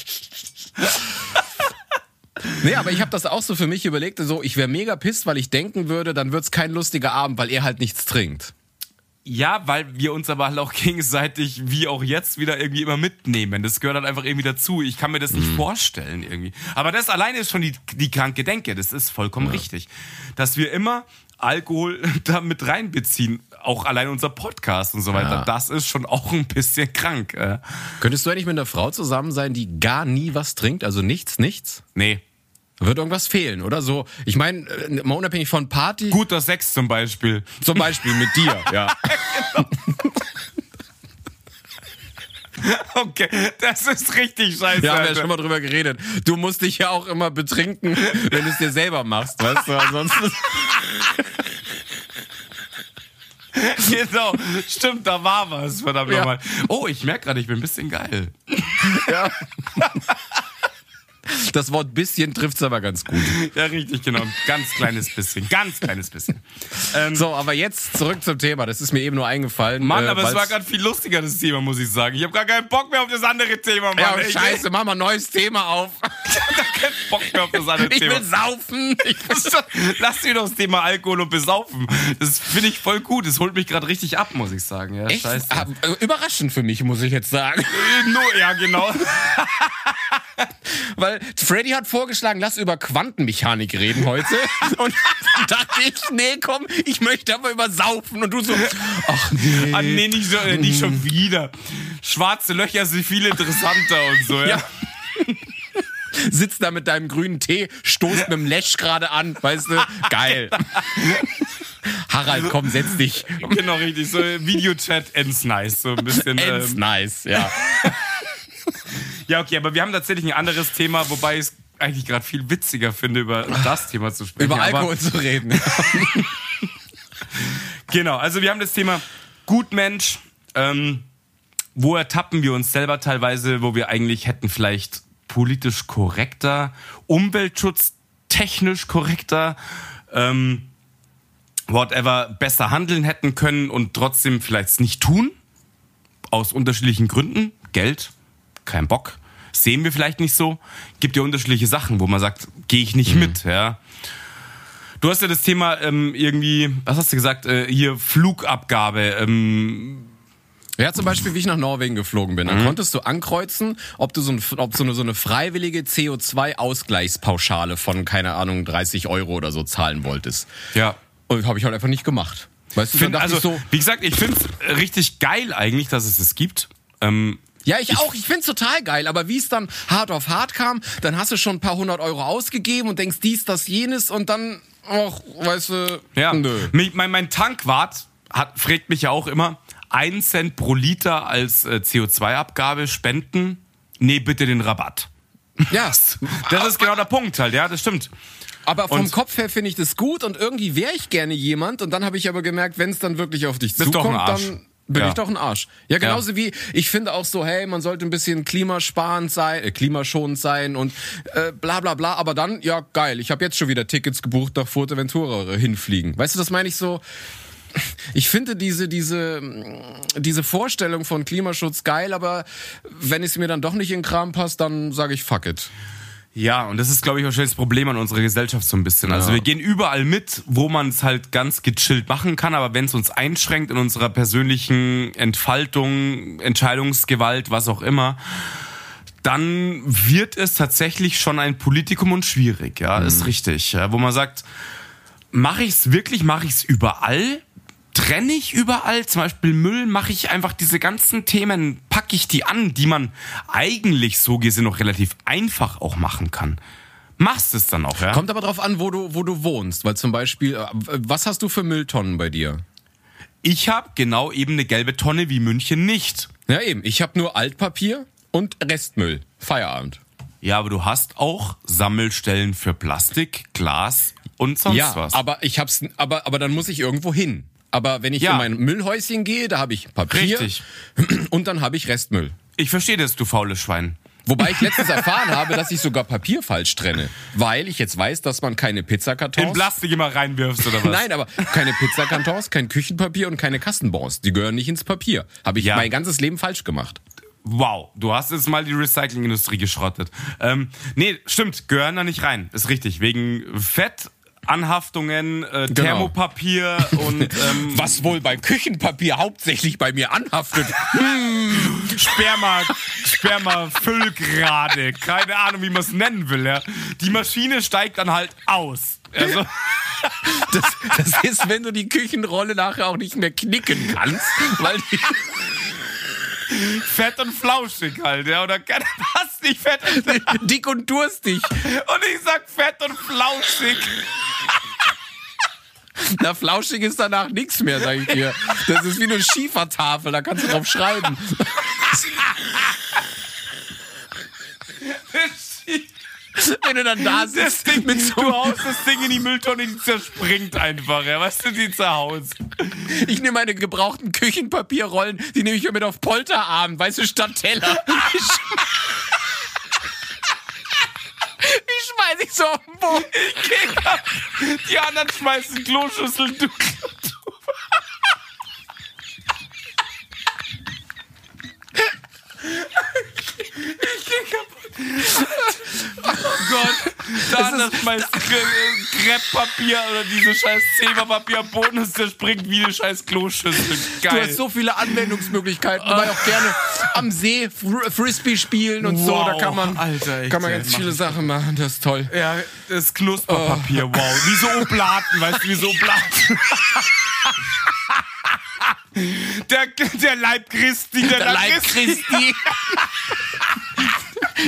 Nee, aber ich habe das auch so für mich überlegt, so, ich wäre mega pisst, weil ich denken würde, dann wird's kein lustiger Abend, weil er halt nichts trinkt. Ja, weil wir uns aber halt auch gegenseitig, wie auch jetzt, wieder irgendwie immer mitnehmen. Das gehört halt einfach irgendwie dazu. Ich kann mir das nicht vorstellen irgendwie. Aber das alleine ist schon die, die kranke Denke. Das ist vollkommen richtig. Dass wir immer Alkohol da mit reinbeziehen. Auch allein unser Podcast und so weiter. Ja. Das ist schon auch ein bisschen krank. Äh. Könntest du eigentlich mit einer Frau zusammen sein, die gar nie was trinkt, also nichts, nichts? Nee. Wird irgendwas fehlen, oder so? Ich meine, äh, mal unabhängig von Party, Guter Sex zum Beispiel. zum Beispiel mit dir, ja. Okay, das ist richtig scheiße. Ja, haben wir ja schon mal drüber geredet. Du musst dich ja auch immer betrinken, wenn du es dir selber machst, weißt du? Ansonsten. Genau, stimmt, da war was, verdammt Ja. nochmal. Oh, ich merke gerade, ich bin ein bisschen geil. Ja. Das Wort bisschen trifft's aber ganz gut. Ja, richtig, genau. Ganz kleines bisschen. Ganz kleines bisschen. Ähm, So, aber jetzt zurück zum Thema. Das ist mir eben nur eingefallen. Mann, äh, aber es war gerade viel lustiger, das Thema, muss ich sagen. Ich habe gar keinen Bock mehr auf das andere Thema, Mann. Ja, Ich- scheiße, mach mal ein neues Thema auf. Ich hab gar keinen Bock mehr auf das andere Ich Thema. will saufen. Ich will Lass mir doch das Thema Alkohol und Besaufen. Das finde ich voll gut. Das holt mich gerade richtig ab, muss ich sagen. Ja, Echt? scheiße. Ah, äh, Überraschend für mich, muss ich jetzt sagen. Äh, Nur, ja, genau. Weil Freddy hat vorgeschlagen, lass über Quantenmechanik reden heute. Und dann dachte ich, nee, komm, ich möchte aber über Saufen. Und du so, ach nee. Ah, nee, nicht, so, äh, nicht schon wieder. Schwarze Löcher sind viel interessanter und so, ja. Ja. Sitzt da mit deinem grünen Tee, stoßt mit dem Lesch gerade an, weißt du? Geil. Harald, komm, setz dich. Genau, richtig. So äh, Videochat ends nice. So ein bisschen. Ends Ähm, nice, ja. Ja, okay, aber wir haben tatsächlich ein anderes Thema, wobei ich es eigentlich gerade viel witziger finde, über das Thema zu sprechen. Über Aber- Alkohol zu reden. Genau, also wir haben das Thema Gutmensch. Ähm, wo ertappen wir uns selber teilweise, wo wir eigentlich hätten vielleicht politisch korrekter, Umweltschutz technisch korrekter, ähm, whatever, besser handeln hätten können und trotzdem vielleicht es nicht tun. Aus unterschiedlichen Gründen. Geld, kein Bock. Sehen wir vielleicht nicht so. Gibt ja unterschiedliche Sachen, wo man sagt, gehe ich nicht mit, ja. Du hast ja das Thema ähm, irgendwie, was hast du gesagt, äh, hier Flugabgabe. Ähm, Ja, zum Beispiel, wie ich nach Norwegen geflogen bin. Dann konntest du ankreuzen, ob du so, ein, ob so, eine, so eine freiwillige CO2-Ausgleichspauschale von, keine Ahnung, 30 Euro oder so zahlen wolltest. ja. Und habe ich halt einfach nicht gemacht. Weißt du, Find, also, so, wie gesagt, ich finde es richtig geil eigentlich, dass es es gibt. Ähm, ja, ich, auch, ich find's total geil, aber wie es dann hart auf hart kam, dann hast du schon ein paar hundert Euro ausgegeben und denkst dies, das, jenes und dann, ach, weißt du, ja. nö. Mein, mein Tankwart hat, fragt mich ja auch immer, ein Cent pro Liter als äh, CO2-Abgabe spenden. Nee, bitte den Rabatt. Ja, Das ist genau der Punkt halt, ja, das stimmt. aber vom Und- Kopf her finde ich das gut und irgendwie wäre ich gerne jemand und dann habe ich aber gemerkt, wenn es dann wirklich auf dich zukommt, dann bin Ja. ich doch ein Arsch. Ja, genauso wie ich finde auch so, hey, man sollte ein bisschen klimasparend sein, äh, klimaschonend sein und äh, bla bla bla. Aber dann, ja, geil, ich habe jetzt schon wieder Tickets gebucht nach Fuerteventura hinfliegen. Weißt du, das meine ich so. Ich finde diese, diese, diese Vorstellung von Klimaschutz geil, aber wenn es mir dann doch nicht in den Kram passt, dann sage ich fuck it. Ja, und das ist, glaube ich, wahrscheinlich das Problem an unserer Gesellschaft so ein bisschen. Also Ja. wir gehen überall mit, wo man es halt ganz gechillt machen kann, aber wenn es uns einschränkt in unserer persönlichen Entfaltung, Entscheidungsgewalt, was auch immer, dann wird es tatsächlich schon ein Politikum und schwierig, ja, ist richtig. Ja, wo man sagt, mache ich es wirklich, mache ich es überall? Trenne ich überall? Zum Beispiel Müll, mache ich einfach diese ganzen Themen, packe ich die an, die man eigentlich so gesehen noch relativ einfach auch machen kann. Machst es dann auch, ja? Kommt aber drauf an, wo du, wo du wohnst. Weil zum Beispiel, äh, was hast du für Mülltonnen bei dir? Ich habe genau eben eine gelbe Tonne wie München nicht. Ja, eben. Ich habe nur Altpapier und Restmüll. Feierabend. Ja, aber du hast auch Sammelstellen für Plastik, Glas und sonst ja, was. aber ich hab's, aber, aber dann muss ich irgendwo hin. Aber wenn ich Ja. in mein Müllhäuschen gehe, da habe ich Papier Richtig. und dann habe ich Restmüll. Ich verstehe das, du faules Schwein. Wobei ich letztens erfahren habe, dass ich sogar Papier falsch trenne. Weil ich jetzt weiß, dass man keine In Pizzakartons... Plastik immer reinwirfst oder was? Nein, aber keine Pizzakartons, kein Küchenpapier und keine Kassenbons. Die gehören nicht ins Papier. Habe ich Ja. mein ganzes Leben falsch gemacht. Wow, du hast jetzt mal die Recyclingindustrie geschrottet. Ähm, nee, stimmt, gehören da nicht rein. Ist richtig. Wegen Fettanhaftungen, äh, Genau. Thermopapir und ähm, Was wohl bei Küchenpapier hauptsächlich bei mir anhaftet. Sperma, Sperma-Füllgrade. Keine Ahnung, wie man es nennen will. Ja. Die Maschine steigt dann halt aus. Also, Das, das ist, wenn du die Küchenrolle nachher auch nicht mehr knicken kannst, weil die, fett und flauschig halt, ja. Oder kann das nicht fett und, dick und durstig. und ich sag fett und flauschig. Na, flauschig ist danach nichts mehr, sag ich dir. Das ist wie eine Schiefertafel, da kannst du drauf schreiben. Wenn du dann da sitzt Ding, mit so du haust das Ding in die Mülltonne, die zerspringt einfach, ja. Weißt du, die zerhaust. Ich nehme meine gebrauchten Küchenpapierrollen, die nehme ich mir mit auf Polterabend, weißt du, statt Teller. Ich, ich schmeiß ich so auf den Boden. Die anderen schmeißen Kloschüsseln durch. Ich geh kaputt. Oh Gott. Der andere schmeißt Kre- Krepppapier oder diese scheiß Zeberpapier am Boden und zerspringt wie eine scheiß Kloschüssel. Du Geil. hast so viele Anwendungsmöglichkeiten. Man auch gerne am See Fr Frisbee spielen und so. Da Wow, kann man, Alter, kann man ganz viele. Sachen machen. Das ist toll. Ja, das Knusperpapier, wow. Wie so Oblaten, weißt du, wie so Oblaten. Der, der Leib Christi, der, Der Leib Christi. Christi.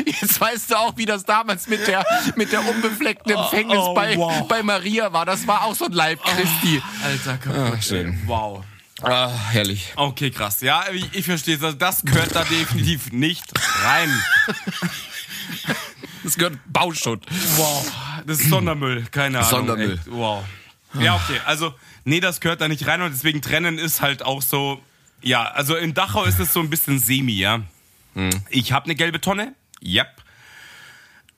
Jetzt weißt du auch, wie das damals mit der, mit der unbefleckten Empfängnis oh, bei, wow. bei Maria war. Das war auch so ein Leib Christi. Alter, kaputt. Ah, schön. Wow. Ah, herrlich. Okay, krass. Ja, ich, ich verstehe es. Also das gehört da definitiv nicht rein. Das gehört Bauschutt. Wow. Das ist Sondermüll. Keine Ahnung. Sondermüll. Echt. Wow. Ja, okay. Also, nee, das gehört da nicht rein und deswegen trennen ist halt auch so. Ja, also in Dachau ist es so ein bisschen semi, ja. Ich habe eine gelbe Tonne. Yep.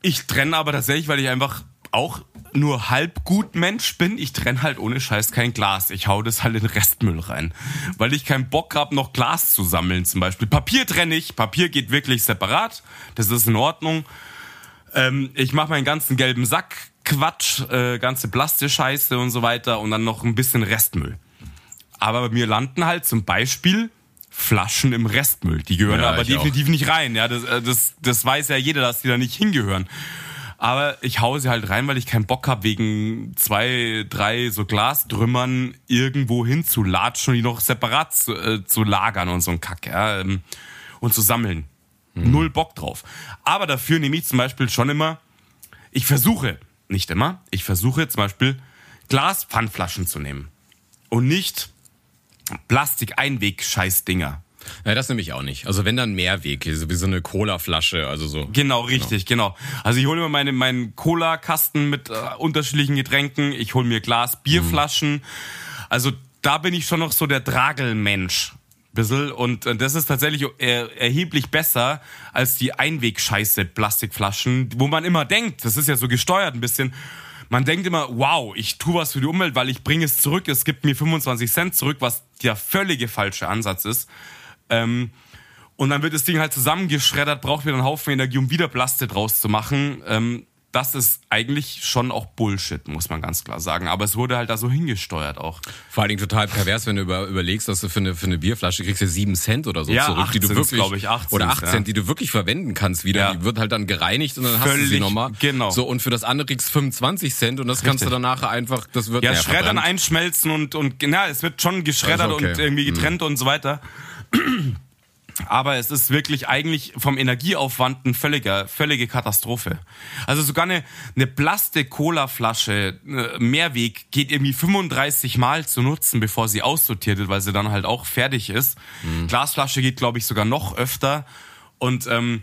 Ich trenne aber tatsächlich, weil ich einfach auch nur halb gut Mensch bin. Ich trenne halt ohne Scheiß kein Glas. Ich hau das halt in Restmüll rein. Weil ich keinen Bock hab, noch Glas zu sammeln zum Beispiel. Papier trenne ich. Papier geht wirklich separat. Das ist in Ordnung. Ähm, ich mache meinen ganzen gelben Sack Quatsch, äh, ganze Plastikscheiße und so weiter und dann noch ein bisschen Restmüll. Aber bei mir landen halt zum Beispiel Flaschen im Restmüll. Die gehören Ja, aber definitiv nicht rein. Ja, das, äh, das, das weiß ja jeder, dass die da nicht hingehören. Aber ich hau sie halt rein, weil ich keinen Bock hab, wegen zwei, drei so Glastrümmern irgendwo hinzulatschen und die noch separat zu, äh, zu lagern und so ein Kack, ja, ähm, und zu sammeln. Null Bock drauf. Aber dafür nehme ich zum Beispiel schon immer, ich versuche, nicht immer, ich versuche zum Beispiel Glas-Pfandflaschen zu nehmen. Und nicht Plastik-Einweg-Scheiß-Dinger. Ja, das nehme ich auch nicht. Also wenn dann Mehrweg, so wie so eine Cola-Flasche, also so. Genau, richtig, genau. Also ich hole mir meine, meinen Cola-Kasten mit äh, unterschiedlichen Getränken, ich hole mir Glas, Bierflaschen. Also da bin ich schon noch so der Dragelmensch. Bissl. Und äh, das ist tatsächlich er, erheblich besser als die Einwegscheiße Plastikflaschen, wo man immer denkt, das ist ja so gesteuert ein bisschen. Man denkt immer, wow, ich tue was für die Umwelt, weil ich bringe es zurück. Es gibt mir 25 Cent zurück, was der völlige falsche Ansatz ist. Ähm, und dann wird das Ding halt zusammengeschreddert, braucht wieder einen Haufen Energie, um wieder Plaste draus zu machen. Ähm, das ist eigentlich schon auch Bullshit, muss man ganz klar sagen. Aber es wurde halt da so hingesteuert auch. Vor allen Dingen total pervers, wenn du über, überlegst, dass du für eine, für eine Bierflasche kriegst ja sieben Cent oder so Ja, zurück, acht die du wirklich, ich, acht oder sind's, acht ja. Cent, die du wirklich verwenden kannst wieder. Ja. Die wird halt dann gereinigt und dann hast du sie Völlig, nochmal. genau. So, und für das andere kriegst du 25 Cent und das kannst du Richtig. nachher einfach, das wird Ja, naja, schreddern, verbrannt. einschmelzen und, und na, es wird schon geschreddert okay. und irgendwie getrennt und so weiter. Aber es ist wirklich eigentlich vom Energieaufwand eine völlige, völlige Katastrophe. Also sogar eine, eine Plastik-Cola-Flasche äh, Mehrweg geht irgendwie 35 Mal zu nutzen, bevor sie aussortiert wird, weil sie dann halt auch fertig ist. Glasflasche geht, glaube ich, sogar noch öfter. Und ähm,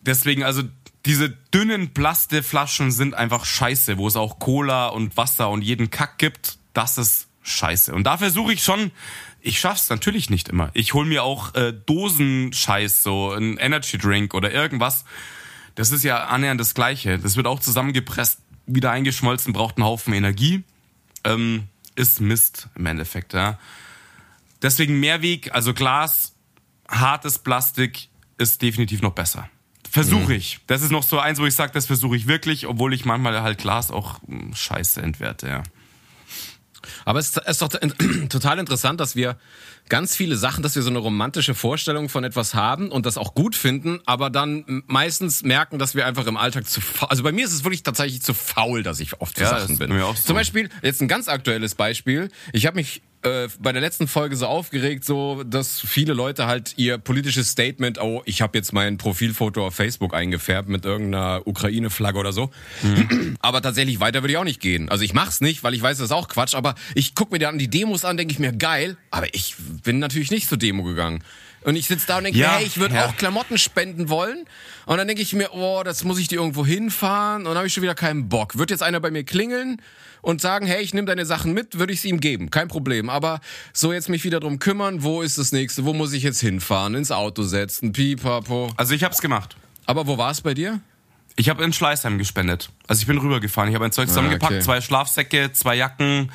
deswegen, also diese dünnen Plasteflaschen sind einfach scheiße, wo es auch Cola und Wasser und jeden Kack gibt. Das ist scheiße. Und da versuche ich schon, ich schaff's natürlich nicht immer. Ich hol mir auch äh, Dosenscheiß, so ein Energy Drink oder irgendwas. Das ist ja annähernd das Gleiche. Das wird auch zusammengepresst, wieder eingeschmolzen, braucht einen Haufen Energie. Ähm, ist Mist im Endeffekt, ja. Deswegen Mehrweg, also Glas, hartes Plastik ist definitiv noch besser. Versuche ich. Das ist noch so eins, wo ich sage, das versuche ich wirklich, obwohl ich manchmal halt Glas auch mh, scheiße entwerte, ja. Aber es ist doch total interessant, dass wir ganz viele Sachen, dass wir so eine romantische Vorstellung von etwas haben und das auch gut finden, aber dann meistens merken, dass wir einfach im Alltag zu faul, also bei mir ist es wirklich tatsächlich zu faul, dass ich oft für Ja, Sachen bin. mir auch so. Zum Beispiel, jetzt ein ganz aktuelles Beispiel, ich habe mich äh, bei der letzten Folge so aufgeregt, so dass viele Leute halt ihr politisches Statement, oh, ich habe jetzt mein Profilfoto auf Facebook eingefärbt mit irgendeiner Ukraine-Flagge oder so. Aber tatsächlich weiter würde ich auch nicht gehen. Also ich mach's nicht, weil ich weiß, das ist auch Quatsch, aber ich guck mir dann die Demos an, denke ich mir, geil, aber ich bin natürlich nicht zur Demo gegangen. Und ich sitze da und denke Ja, mir, hey, ich würde ja. auch Klamotten spenden wollen. Und dann denke ich mir, oh, das muss ich dir irgendwo hinfahren. Und dann habe ich schon wieder keinen Bock. Wird jetzt einer bei mir klingeln und sagen, hey, ich nehme deine Sachen mit, würde ich sie ihm geben. Kein Problem. Aber so jetzt mich wieder drum kümmern, wo ist das nächste? Wo muss ich jetzt hinfahren? Ins Auto setzen, pipapo. Also ich hab's gemacht. Aber wo war es bei dir? Ich habe in Schleißheim gespendet. Also ich bin rübergefahren. Ich habe ein Zeug zusammengepackt, Ah, okay. zwei Schlafsäcke, zwei Jacken,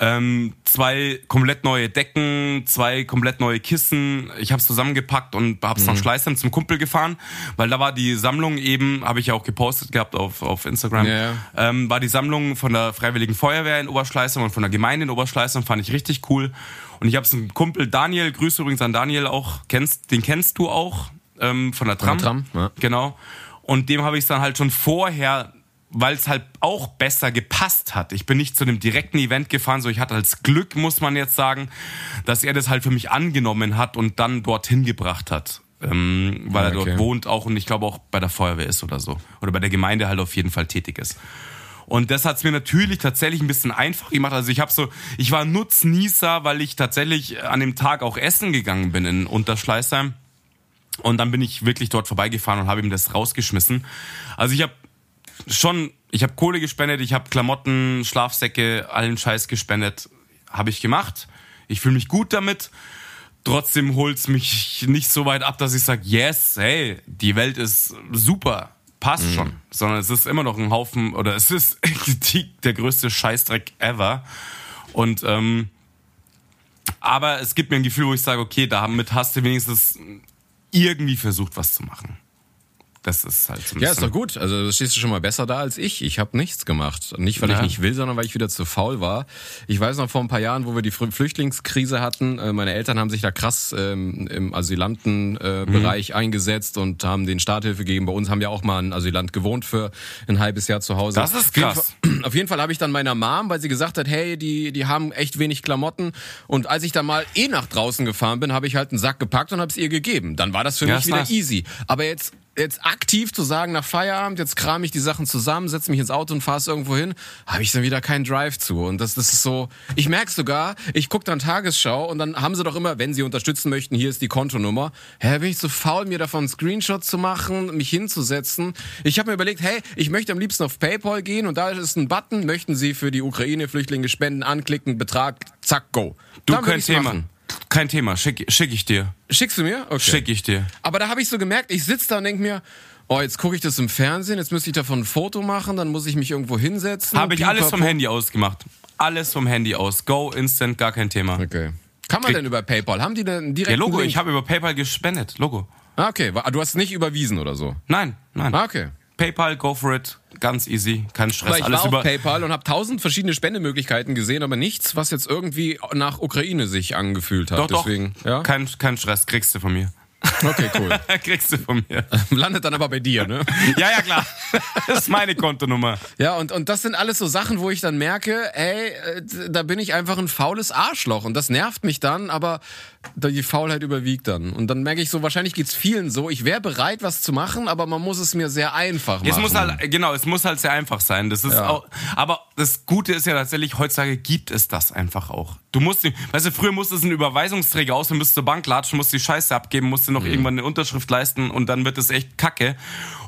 ähm, zwei komplett neue Decken, zwei komplett neue Kissen. Ich habe es zusammengepackt und habe es Mhm. nach Schleißheim zum Kumpel gefahren, weil da war die Sammlung eben, habe ich ja auch gepostet gehabt auf, auf Instagram, ja. Ähm, war die Sammlung von der Freiwilligen Feuerwehr in Oberschleißheim und von der Gemeinde in Oberschleißheim, fand ich richtig cool. Und ich habe es einem Kumpel Daniel, Grüße übrigens an Daniel auch, kennst, den kennst du auch ähm, von der Tram. der Tram, ja. Genau. Und dem habe ich es dann halt schon vorher, weil es halt auch besser gepasst hat. Ich bin nicht zu einem direkten Event gefahren, so ich hatte als Glück, muss man jetzt sagen, dass er das halt für mich angenommen hat und dann dorthin gebracht hat. Ähm, weil er Okay. dort wohnt auch und ich glaube auch bei der Feuerwehr ist oder so. Oder bei der Gemeinde halt auf jeden Fall tätig ist. Und das hat's mir natürlich tatsächlich ein bisschen einfach gemacht. Also ich habe so, ich war Nutznießer, weil ich tatsächlich an dem Tag auch essen gegangen bin in Unterschleißheim. Und dann bin ich wirklich dort vorbeigefahren und habe ihm das rausgeschmissen. Also ich habe schon, ich habe Kohle gespendet, ich habe Klamotten, Schlafsäcke, allen Scheiß gespendet. Habe ich gemacht. Ich fühle mich gut damit. Trotzdem holt's mich nicht so weit ab, dass ich sage, yes, hey, die Welt ist super, passt schon. Sondern es ist immer noch ein Haufen, oder es ist die, der größte Scheißdreck ever. Und ähm, aber es gibt mir ein Gefühl, wo ich sage, okay, damit hast du wenigstens irgendwie versucht, was zu machen. Das ist halt so Ja, ist doch gut. Also da stehst du schon mal besser da als ich. Ich habe nichts gemacht. Nicht, weil ich Ja. nicht will, sondern weil ich wieder zu faul war. Ich weiß noch vor ein paar Jahren, wo wir die Flü- Flüchtlingskrise hatten. Äh, meine Eltern haben sich da krass ähm, im Asylantenbereich äh, Bereich eingesetzt und haben den Starthilfe gegeben. Bei uns haben ja auch mal ein Asylant gewohnt für ein halbes Jahr zu Hause. Das ist Auf jeden krass. Fall- Auf jeden Fall habe ich dann meiner Mom, weil sie gesagt hat, hey, die, die haben echt wenig Klamotten. Und als ich dann mal eh nach draußen gefahren bin, habe ich halt einen Sack gepackt und habe es ihr gegeben. Dann war das für Ja, mich wieder nice. easy. Aber jetzt jetzt aktiv zu sagen nach Feierabend, jetzt kram ich die Sachen zusammen, setze mich ins Auto und fahre irgendwo hin, habe ich dann wieder keinen Drive zu. Und das, das ist so, ich merke sogar, ich gucke dann Tagesschau und dann haben sie doch immer, wenn sie unterstützen möchten, hier ist die Kontonummer. Hä, bin ich zu faul, mir davon einen Screenshot zu machen, mich hinzusetzen. Ich habe mir überlegt, hey, ich möchte am liebsten auf PayPal gehen und da ist ein Button, möchten Sie für die Ukraine-Flüchtlinge spenden, anklicken, Betrag, zack, go. Du, Dann Thema. machen. Kein Thema, schick, schick ich dir. Schickst du mir? Okay. Schick ich dir. Aber da habe ich so gemerkt, ich sitze da und denk mir, oh, jetzt gucke ich das im Fernsehen, jetzt müsste ich davon ein Foto machen, dann muss ich mich irgendwo hinsetzen. Habe ich alles vom. Handy ausgemacht. Alles vom Handy aus. Go, instant, gar kein Thema. Okay. Kann man Krieg- denn über PayPal? Haben die denn einen Ja, Logo, Link? ich habe über PayPal gespendet. Logo. Ah, okay. Du hast nicht überwiesen oder so. Nein, nein. Ah, okay. PayPal, go for it. Ganz easy. Kein Stress. Weil ich alles war über. auf PayPal und habe tausend verschiedene Spendemöglichkeiten gesehen, aber nichts, was jetzt irgendwie nach Ukraine sich angefühlt hat. doch, doch. Deswegen, ja. Kein, kein Stress. Kriegst du von mir. Okay, cool. Kriegst du von mir. Landet dann aber bei dir, ne? ja, ja, klar. Das ist meine Kontonummer. Ja, und, und das sind alles so Sachen, wo ich dann merke, ey, äh, da bin ich einfach ein faules Arschloch und das nervt mich dann, aber die Faulheit überwiegt dann. Und dann merke ich so, wahrscheinlich geht's vielen so, ich wäre bereit, was zu machen, aber man muss es mir sehr einfach machen. Es muss halt, genau, es muss halt sehr einfach sein. Das ist auch, aber das Gute ist ja tatsächlich, heutzutage gibt es das einfach auch. Du musst, weißt du, früher musstest du einen Überweisungsträger aus, musst zur Bank latschen, musst die Scheiße abgeben, musst du noch irgendwann eine Unterschrift leisten und dann wird es echt kacke.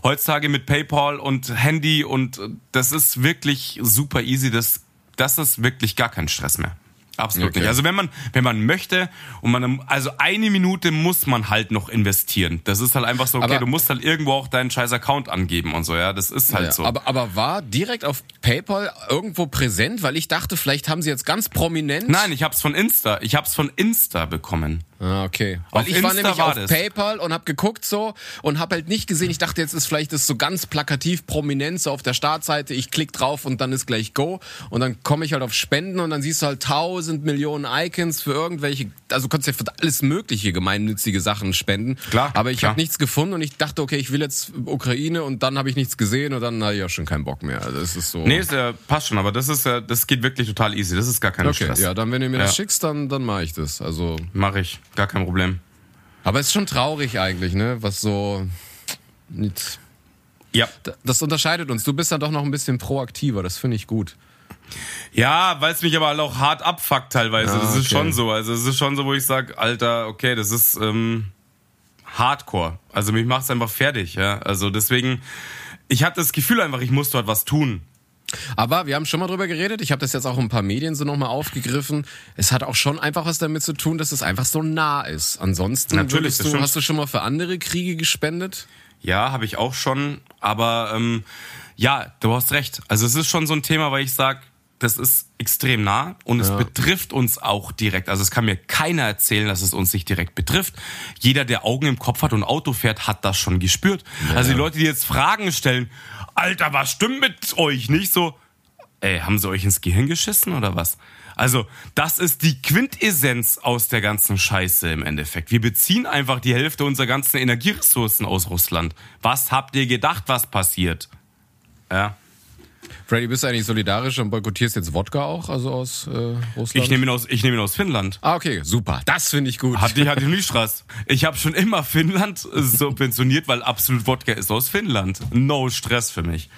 Heutzutage mit PayPal und Handy und das ist wirklich super easy. Das, das ist wirklich gar kein Stress mehr. Absolut Okay. nicht. Also wenn man, wenn man möchte und man, also eine Minute muss man halt noch investieren. Das ist halt einfach so, okay, Aber- du musst halt irgendwo auch deinen scheiß Account angeben und so, ja. Das ist halt Ja, so. aber, aber war direkt auf PayPal irgendwo präsent, weil ich dachte, vielleicht haben sie jetzt ganz prominent. Nein, ich hab's von Insta. Ich hab's von Insta bekommen. Ah, okay. Weil Auf ich war Insta nämlich war auf das. PayPal und hab geguckt so und hab halt nicht gesehen. Ich dachte, jetzt ist vielleicht das so ganz plakativ prominent so auf der Startseite. Ich klick drauf und dann ist gleich Go und dann komme ich halt auf Spenden und dann siehst du halt tausend Millionen Icons für irgendwelche, also du kannst ja für alles mögliche gemeinnützige Sachen spenden. Klar, Aber ich habe nichts gefunden und ich dachte, okay, ich will jetzt Ukraine und dann habe ich nichts gesehen und dann hatte ich auch schon keinen Bock mehr. Also es ist so. Nee, ja, passt schon, aber das ist ja, das geht wirklich total easy. Das ist gar kein okay, Stress. ja, dann wenn du mir das Ja. schickst, dann dann mache ich das. Also Mach ich. Gar kein Problem. Aber es ist schon traurig eigentlich, ne? Was so. Ja. das unterscheidet uns. Du bist dann doch noch ein bisschen proaktiver, das finde ich gut. Ja, weil es mich aber auch hart abfuckt teilweise. Ah, das ist okay. schon so. Also es ist schon so, wo ich sag, Alter, okay, das ist ähm, Hardcore. Also mich macht's einfach fertig, ja. Also deswegen, ich hatte das Gefühl einfach, ich muss dort was tun. Aber wir haben schon mal drüber geredet. Ich habe das jetzt auch in ein paar Medien so nochmal aufgegriffen. Es hat auch schon einfach was damit zu tun, dass es einfach so nah ist. Ansonsten Natürlich, du, hast du schon mal für andere Kriege gespendet? Ja, habe ich auch schon. Aber ähm, ja, du hast recht. Also es ist schon so ein Thema, weil ich sag, das ist extrem nah und es betrifft uns auch direkt. Also es kann mir keiner erzählen, dass es uns nicht direkt betrifft. Jeder, der Augen im Kopf hat und Auto fährt, hat das schon gespürt. Also die Leute, die jetzt Fragen stellen, Alter, was stimmt mit euch? Nicht so, ey, haben sie euch ins Gehirn geschissen oder was? Also, das ist die Quintessenz aus der ganzen Scheiße im Endeffekt. Wir beziehen einfach die Hälfte unserer ganzen Energieressourcen aus Russland. Was habt ihr gedacht, was passiert? Ja. Freddy, bist du eigentlich solidarisch und boykottierst jetzt Wodka auch, also aus äh, Russland? Ich nehme ihn aus, ich nehme ihn aus Finnland. ah, okay, super. Das finde ich gut. Hatte ich, hatte ich nie Stress. Ich habe schon immer Finnland subventioniert, weil absolut Wodka ist aus Finnland. No Stress für mich.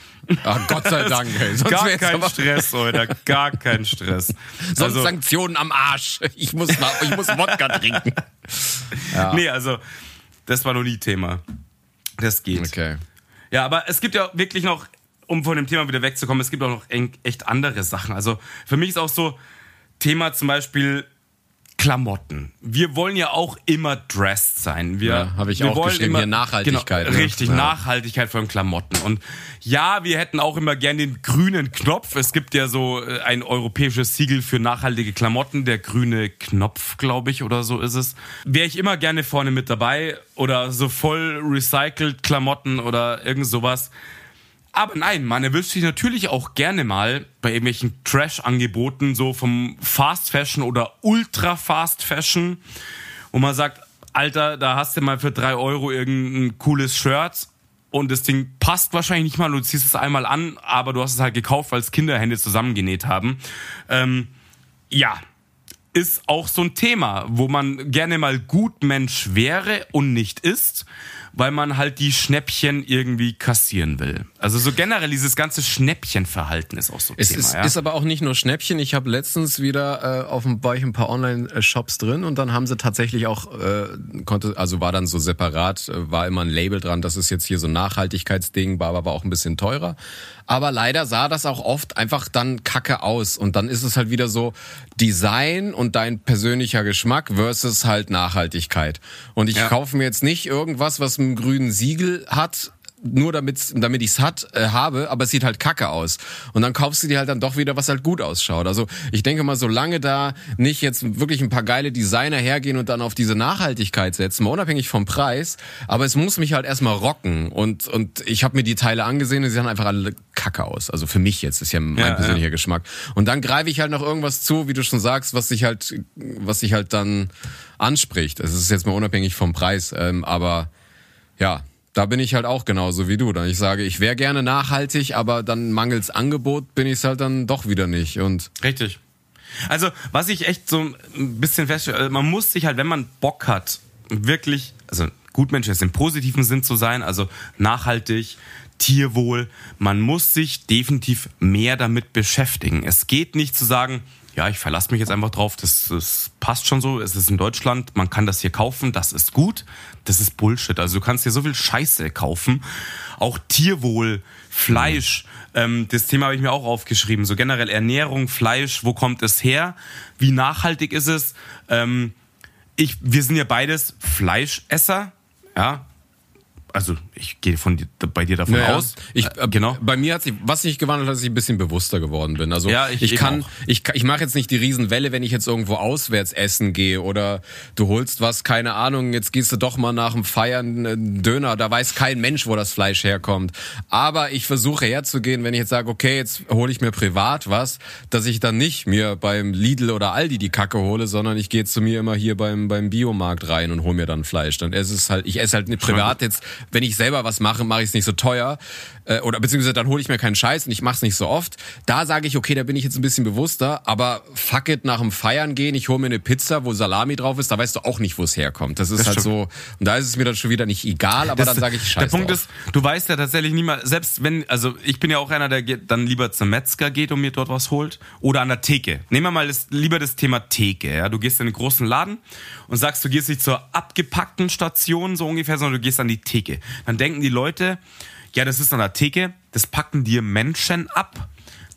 Ah, Gott sei Dank, ey. Sonst Gar kein Stress, oder? Gar kein Stress. Sonst Also- Sanktionen am Arsch. Ich muss, mal, ich muss Wodka trinken. Nee, also, das war noch nie Thema. Das geht. Okay. Ja, aber es gibt ja wirklich noch, um von dem Thema wieder wegzukommen, es gibt auch noch echt andere Sachen. Also für mich ist auch so Thema zum Beispiel Klamotten. Wir wollen ja auch immer dressed sein. Wir, Ja, hab ich wir auch wollen geschrieben, hier Nachhaltigkeit, Genau, ne? richtig, Ja. Nachhaltigkeit von Klamotten. Und ja, wir hätten auch immer gern den grünen Knopf. Es gibt ja so äh, ein europäisches Siegel für nachhaltige Klamotten, der grüne Knopf, glaube ich, oder so ist es. Wäre ich immer gerne vorne mit dabei oder so voll recycelt Klamotten oder irgend sowas. Aber nein, man erwischt sich natürlich auch gerne mal bei irgendwelchen Trash-Angeboten, so vom Fast Fashion oder Ultra Fast Fashion, wo man sagt, Alter, da hast du mal für drei Euro irgendein cooles Shirt und das Ding passt wahrscheinlich nicht mal, du ziehst es einmal an, aber du hast es halt gekauft, weil es Kinderhände zusammengenäht haben. Ähm, ja, ist auch so ein Thema, wo man gerne mal gut Mensch wäre und nicht ist, weil man halt die Schnäppchen irgendwie kassieren will. Also so generell dieses ganze Schnäppchenverhalten ist auch so ein Es Thema. ist, ja? ist aber auch nicht nur Schnäppchen. Ich habe letztens wieder äh, auf dem war ich ein paar Online-Shops drin und dann haben sie tatsächlich auch äh, konnte also war dann so separat äh, war immer ein Label dran. Das ist jetzt hier so ein Nachhaltigkeitsding, war aber auch ein bisschen teurer. Aber leider sah das auch oft einfach dann kacke aus und dann ist es halt wieder so Design und dein persönlicher Geschmack versus halt Nachhaltigkeit. Und ich Ja. kaufe mir jetzt nicht irgendwas, was einen grünen Siegel hat, nur damit, damit ich's hat, äh, habe, aber es sieht halt kacke aus. Und dann kaufst du dir halt dann doch wieder, was halt gut ausschaut. Also ich denke mal, solange da nicht jetzt wirklich ein paar geile Designer hergehen und dann auf diese Nachhaltigkeit setzen, mal unabhängig vom Preis, aber es muss mich halt erstmal rocken. Und, und ich habe mir die Teile angesehen und sie sahen einfach alle kacke aus. Also für mich jetzt, ist ja mein Ja, persönlicher Geschmack. Und dann greife ich halt noch irgendwas zu, wie du schon sagst, was sich halt, was sich halt dann anspricht. Es ist jetzt mal unabhängig vom Preis, ähm, aber ja, da bin ich halt auch genauso wie du. Dann ich sage, ich wäre gerne nachhaltig, aber dann mangels Angebot bin ich es halt dann doch wieder nicht. Und Richtig. Also, was ich echt so ein bisschen feststelle, also man muss sich halt, wenn man Bock hat, wirklich, also Gutmensch ist im positiven Sinn zu sein, also nachhaltig, Tierwohl, man muss sich definitiv mehr damit beschäftigen. Es geht nicht zu sagen, ja, ich verlasse mich jetzt einfach drauf, das, das passt schon so, es ist in Deutschland, man kann das hier kaufen, das ist gut. Das ist Bullshit. Also du kannst dir so viel Scheiße kaufen. Auch Tierwohl, Fleisch, ähm, das Thema habe ich mir auch aufgeschrieben. So generell Ernährung, Fleisch, wo kommt es her? Wie nachhaltig ist es? Ähm, ich, wir sind ja beides Fleischesser, ja. Also ich gehe von dir, bei dir davon Naja, aus. Ich, Äh, genau. Bei mir hat sich, was sich gewandelt hat, dass ich ein bisschen bewusster geworden bin. Also Ja, ich ich, kann, auch. ich, ich mache jetzt nicht die Riesenwelle, wenn ich jetzt irgendwo auswärts essen gehe oder du holst was, keine Ahnung, jetzt gehst du doch mal nach dem Feiern einen Döner, da weiß kein Mensch, wo das Fleisch herkommt. Aber ich versuche herzugehen, wenn ich jetzt sage, okay, jetzt hole ich mir privat was, dass ich dann nicht mir beim Lidl oder Aldi die Kacke hole, sondern ich gehe zu mir immer hier beim, beim Biomarkt rein und hole mir dann Fleisch. Dann esse es halt, ich esse halt nicht privat jetzt, wenn ich selber was mache, mache ich es nicht so teuer. Äh, oder beziehungsweise dann hole ich mir keinen Scheiß und ich mache es nicht so oft. Da sage ich, okay, da bin ich jetzt ein bisschen bewusster, aber fuck it, nach dem Feiern gehen, ich hole mir eine Pizza, wo Salami drauf ist, da weißt du auch nicht, wo es herkommt. Das ist Das halt stimmt. so, und da ist es mir dann schon wieder nicht egal, aber dann sage ich Scheiß Der Punkt drauf. ist, du weißt ja tatsächlich niemals, selbst wenn, also ich bin ja auch einer, der dann lieber zum Metzger geht und mir dort was holt oder an der Theke. Nehmen wir mal das, lieber das Thema Theke. Ja? Du gehst in einen großen Laden und sagst, du gehst nicht zur abgepackten Station so ungefähr, sondern du gehst an die Theke. Dann denken die Leute, ja, das ist an der Theke, das packen dir Menschen ab.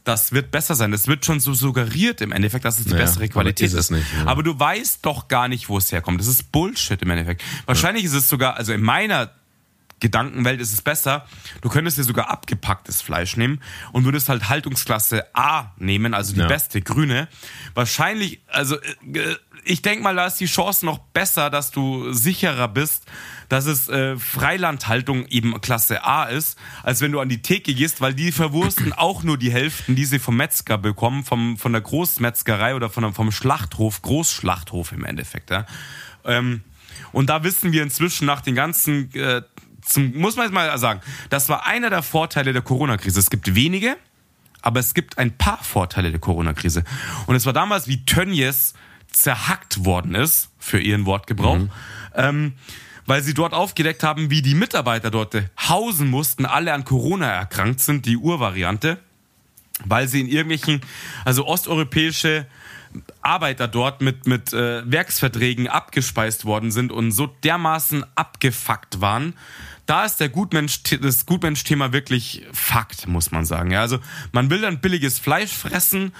Das wird besser sein. Das wird schon so suggeriert im Endeffekt, dass es die Ja, bessere Qualität ist nicht, ja. Aber du weißt doch gar nicht, wo es herkommt. Das ist Bullshit im Endeffekt. Wahrscheinlich ist es sogar, also in meiner Gedankenwelt ist es besser. Du könntest dir sogar abgepacktes Fleisch nehmen und würdest halt Haltungsklasse A nehmen, also die Ja. beste grüne. Wahrscheinlich, also äh, ich denke mal, da ist die Chance noch besser, dass du sicherer bist, dass es äh, Freilandhaltung eben Klasse A ist, als wenn du an die Theke gehst, weil die verwursten auch nur die Hälften, die sie vom Metzger bekommen, vom, von der Großmetzgerei oder von, vom Schlachthof, Großschlachthof im Endeffekt. Ja. Ähm, und da wissen wir inzwischen nach den ganzen, äh, zum, muss man jetzt mal sagen, das war einer der Vorteile der Corona-Krise. Es gibt wenige, aber es gibt ein paar Vorteile der Corona-Krise. Und es war damals, wie Tönnies zerhackt worden ist, für ihren Wortgebrauch, ähm, weil sie dort aufgedeckt haben, wie die Mitarbeiter dort hausen mussten, alle an Corona erkrankt sind, die Urvariante, weil sie in irgendwelchen, also osteuropäische Arbeiter dort mit, mit äh, Werksverträgen abgespeist worden sind und so dermaßen abgefuckt waren. Da ist der Gutmensch, das Gutmensch-Thema wirklich Fakt, muss man sagen. Ja, also man will dann billiges Fleisch fressen.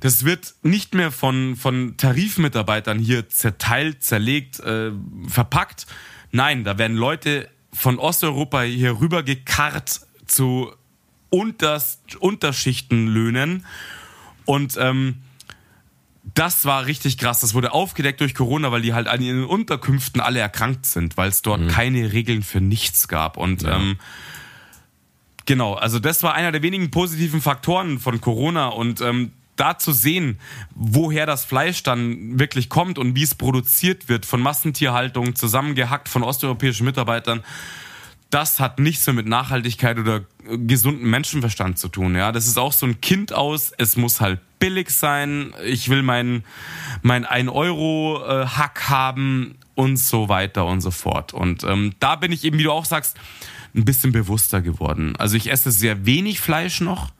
Das wird nicht mehr von, von Tarifmitarbeitern hier zerteilt, zerlegt, äh, verpackt. Nein, da werden Leute von Osteuropa hier rüber gekarrt zu Unterst, Unterschichtenlöhnen. Und ähm, das war richtig krass. Das wurde aufgedeckt durch Corona, weil die halt an ihren Unterkünften alle erkrankt sind, weil es dort keine Regeln für nichts gab. Und ähm, genau, also das war einer der wenigen positiven Faktoren von Corona und ähm, da zu sehen, woher das Fleisch dann wirklich kommt und wie es produziert wird, von Massentierhaltung, zusammengehackt von osteuropäischen Mitarbeitern, das hat nichts mehr mit Nachhaltigkeit oder äh, gesundem Menschenverstand zu tun. Ja, das ist auch so ein Kind aus. Es muss halt billig sein. Ich will mein mein 1 Euro äh, Hack haben und so weiter und so fort. Und ähm, da bin ich eben, wie du auch sagst, ein bisschen bewusster geworden. Also ich esse sehr wenig Fleisch noch.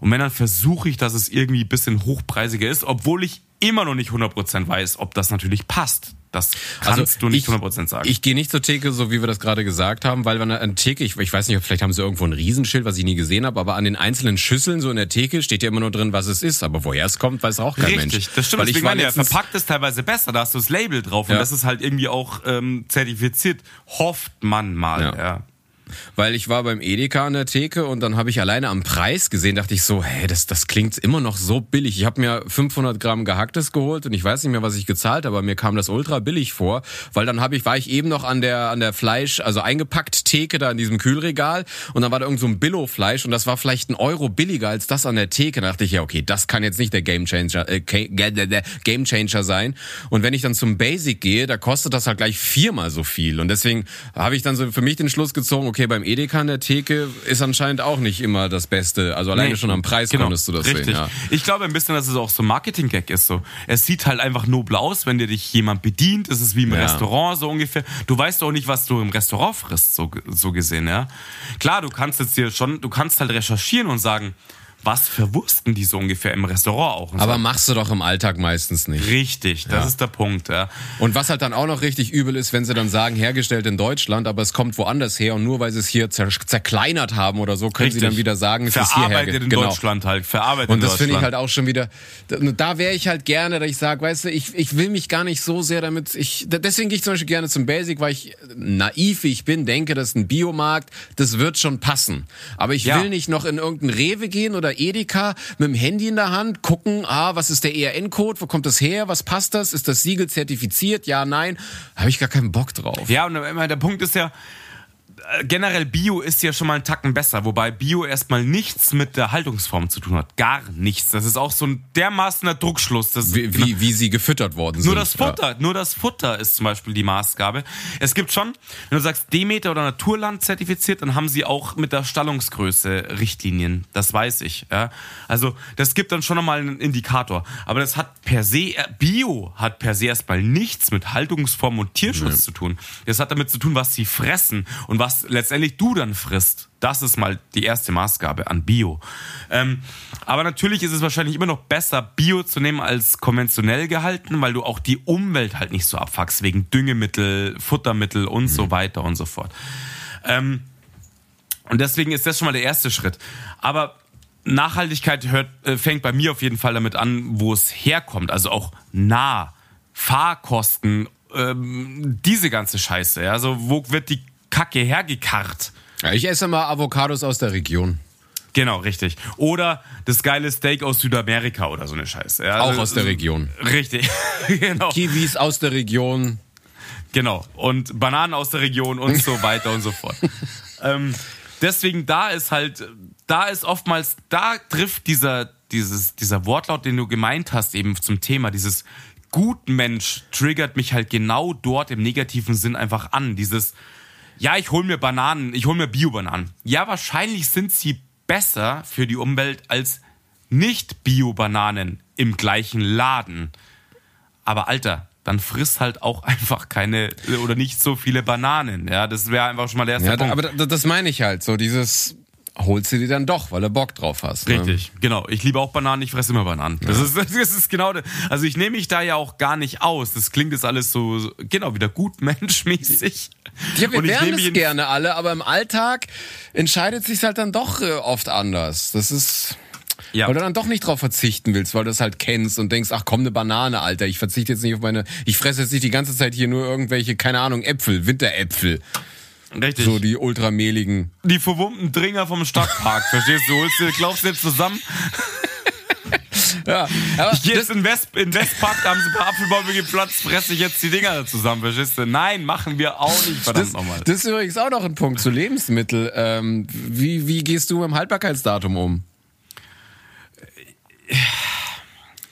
Und wenn, dann versuche ich, dass es irgendwie ein bisschen hochpreisiger ist, obwohl ich immer noch nicht 100% weiß, ob das natürlich passt. Das kannst Also du nicht ich- 100% sagen. Ich gehe nicht zur Theke, so wie wir das gerade gesagt haben, weil wenn eine Theke, ich, ich weiß nicht, vielleicht haben sie irgendwo ein Riesenschild, was ich nie gesehen habe, aber an den einzelnen Schüsseln so in der Theke steht ja immer nur drin, was es ist. Aber woher es kommt, weiß auch kein Richtig, Mensch. das stimmt. Weil ich Deswegen meine, ja, verpackt ist teilweise besser, da hast du das Label drauf und Ja. das ist halt irgendwie auch ähm, zertifiziert. Hofft man mal, Ja. ja. Weil ich war beim Edeka an der Theke und dann habe ich alleine am Preis gesehen, dachte ich so, hey, das, das klingt immer noch so billig. Ich habe mir 500 Gramm gehacktes geholt und ich weiß nicht mehr, was ich gezahlt habe, aber mir kam das ultra billig vor, weil dann habe ich, war ich eben noch an der, an der Fleisch, also eingepackt Theke da in diesem Kühlregal und dann war da irgend so ein Billo-Fleisch und das war vielleicht ein Euro billiger als das an der Theke. Da dachte ich, ja, okay, das kann jetzt nicht der Game Changer, äh, der Game Changer sein. Und wenn ich dann zum Basic gehe, da kostet das halt gleich viermal so viel. Und deswegen habe ich dann so für mich den Schluss gezogen, okay, beim Edeka an der Theke ist anscheinend auch nicht immer das Beste. Also alleine Nee, schon am Preis genau, konntest du das richtig. sehen. Ja. Ich glaube ein bisschen, dass es auch so ein Marketing-Gag ist. So. Es sieht halt einfach nobel aus, wenn dir dich jemand bedient. Es ist wie im Ja. Restaurant so ungefähr. Du weißt auch nicht, was du im Restaurant frisst, so, so gesehen, ja. Klar, du kannst jetzt hier schon, du kannst halt recherchieren und sagen, was verwursten die so ungefähr im Restaurant auch. Aber machst du doch im Alltag meistens nicht. Richtig, das Ja. ist der Punkt, ja. Und was halt dann auch noch richtig übel ist, wenn sie dann sagen, hergestellt in Deutschland, aber es kommt woanders her und nur weil sie es hier zer zerkleinert haben oder so, können sie Richtig. dann wieder sagen, es ist hier Verarbeitet in genau. Deutschland halt, verarbeitet Und das finde ich halt auch schon wieder, da, wäre ich halt gerne, dass ich sage, weißt du, ich, ich will mich gar nicht so sehr damit, ich, deswegen gehe ich zum Beispiel gerne zum Basic, weil ich naiv wie ich bin, denke, das ist ein Biomarkt, das wird schon passen. Aber ich Ja. will nicht noch in irgendein Rewe gehen oder Edeka mit dem Handy in der Hand, gucken, ah, was ist der ERN-Code, wo kommt das her, was passt das, ist das Siegel zertifiziert, ja, nein, habe ich gar keinen Bock drauf. Ja, und der Punkt ist ja, generell Bio ist ja schon mal einen Tacken besser, wobei Bio erstmal nichts mit der Haltungsform zu tun hat. Gar nichts. Das ist auch so ein dermaßener Druckschluss. Das, Wie, wie, wie sie gefüttert worden sind. Nur das Futter, nur das Futter ist zum Beispiel die Maßgabe. Es gibt schon, wenn du sagst Demeter oder Naturland zertifiziert, dann haben sie auch mit der Stallungsgröße Richtlinien. Das weiß ich. Ja. Also das gibt dann schon nochmal einen Indikator. Aber das hat per se, äh, Bio hat per se erstmal nichts mit Haltungsform und Tierschutz zu tun. Das hat damit zu tun, was sie fressen und was letztendlich du dann frisst. Das ist mal die erste Maßgabe an Bio. Ähm, aber natürlich ist es wahrscheinlich immer noch besser, Bio zu nehmen als konventionell gehalten, weil du auch die Umwelt halt nicht so abfuckst, wegen Düngemittel, Futtermittel und so weiter und so fort. Ähm, und deswegen ist das schon mal der erste Schritt. Aber Nachhaltigkeit hört, äh, fängt bei mir auf jeden Fall damit an, wo es herkommt. Also auch nah, Fahrkosten, ähm, diese ganze Scheiße. Also wo wird die Kacke hergekarrt? Ja, ich esse mal Avocados aus der Region. Genau, richtig. Oder das geile Steak aus Südamerika oder so eine Scheiße. Ja, Auch aus der Region. Richtig, genau. Kiwis aus der Region. Genau. Und Bananen aus der Region und so weiter und so fort. ähm, deswegen da ist halt, da ist oftmals, da trifft dieser, dieses, dieser Wortlaut, den du gemeint hast, eben zum Thema, dieses Gutmensch triggert mich halt genau dort im negativen Sinn einfach an. Dieses, ja, ich hol mir Bananen, ich hol mir Bio-Bananen. Ja, wahrscheinlich sind sie besser für die Umwelt als nicht Bio-Bananen im gleichen Laden. Aber Alter, dann friss halt auch einfach keine oder nicht so viele Bananen. Ja, das wäre einfach schon mal der erste Ja, Punkt. aber da, das meine ich halt. So dieses, holst du dir dann doch, weil du Bock drauf hast. Ne? Richtig, genau. Ich liebe auch Bananen, ich fresse immer Bananen. Das, ist, das ist genau das. Also ich nehme mich da ja auch gar nicht aus. Das klingt jetzt alles so, so genau, wieder gut menschmäßig. Ja, wir wären es gerne alle, aber im Alltag entscheidet sich halt dann doch äh, oft anders. Das ist. Ja. Weil du dann doch nicht drauf verzichten willst, weil du das halt kennst und denkst, ach komm, eine Banane, Alter, ich verzichte jetzt nicht auf meine, ich fresse jetzt nicht die ganze Zeit hier nur irgendwelche, keine Ahnung, Äpfel, Winteräpfel, Richtig. so die ultramehligen. die verwummten Dringer vom Stadtpark, verstehst du? Holst du, glaubst du jetzt zusammen? Ja, aber jetzt in, West, in Westpark, da haben sie ein paar Apfelbäume gepflanzt, fresse ich jetzt die Dinger zusammen, verstehst du? Nein, machen wir auch nicht, verdammt das, nochmal. das ist übrigens auch noch ein Punkt zu Lebensmittel. Ähm, wie, wie gehst du mit dem Haltbarkeitsdatum um?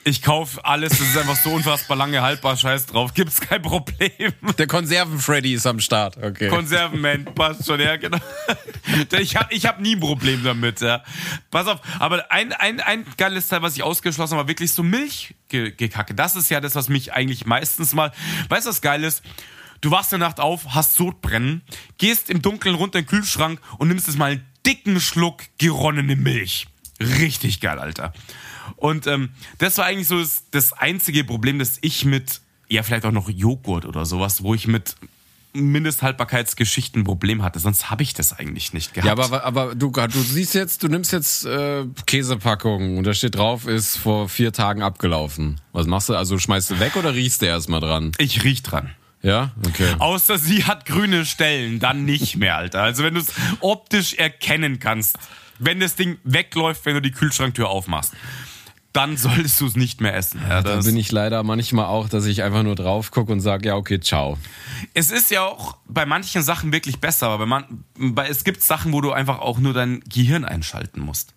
Ich kaufe alles, das ist einfach so unfassbar lange haltbar, scheiß drauf, gibt's kein Problem. Der Konserven-Freddy ist am Start, okay. Konservenman, passt schon, ja, genau. Ich habe ich hab nie ein Problem damit, ja. Pass auf, aber ein, ein, ein geiles Teil, was ich ausgeschlossen habe, war wirklich so Milchgekacke. Das ist ja das, was mich eigentlich meistens mal, weißt du, was geil ist? Du wachst in der Nacht auf, hast Sodbrennen, gehst im Dunkeln runter in den Kühlschrank und nimmst jetzt mal einen dicken Schluck geronnene Milch. richtig geil, Alter. Und ähm, das war eigentlich so das, das einzige Problem, das ich mit, ja, vielleicht auch noch Joghurt oder sowas, wo ich mit Mindesthaltbarkeitsgeschichten ein Problem hatte. Sonst habe ich das eigentlich nicht gehabt. Ja, aber, aber du, du siehst jetzt, du nimmst jetzt äh, Käsepackungen und da steht drauf, ist vor vier Tagen abgelaufen. Was machst du? Also schmeißt du weg oder riechst du erstmal dran? ich riech dran. Ja? Okay. Außer sie hat grüne Stellen, dann nicht mehr, Alter. Also wenn du es optisch erkennen kannst, wenn das Ding wegläuft, wenn du die Kühlschranktür aufmachst, dann solltest du es nicht mehr essen. Ja, Da das, bin ich leider manchmal auch, dass ich einfach nur drauf gucke und sage, ja, okay, ciao. es ist ja auch bei manchen Sachen wirklich besser, aber man, bei, es gibt Sachen, wo du einfach auch nur dein Gehirn einschalten musst.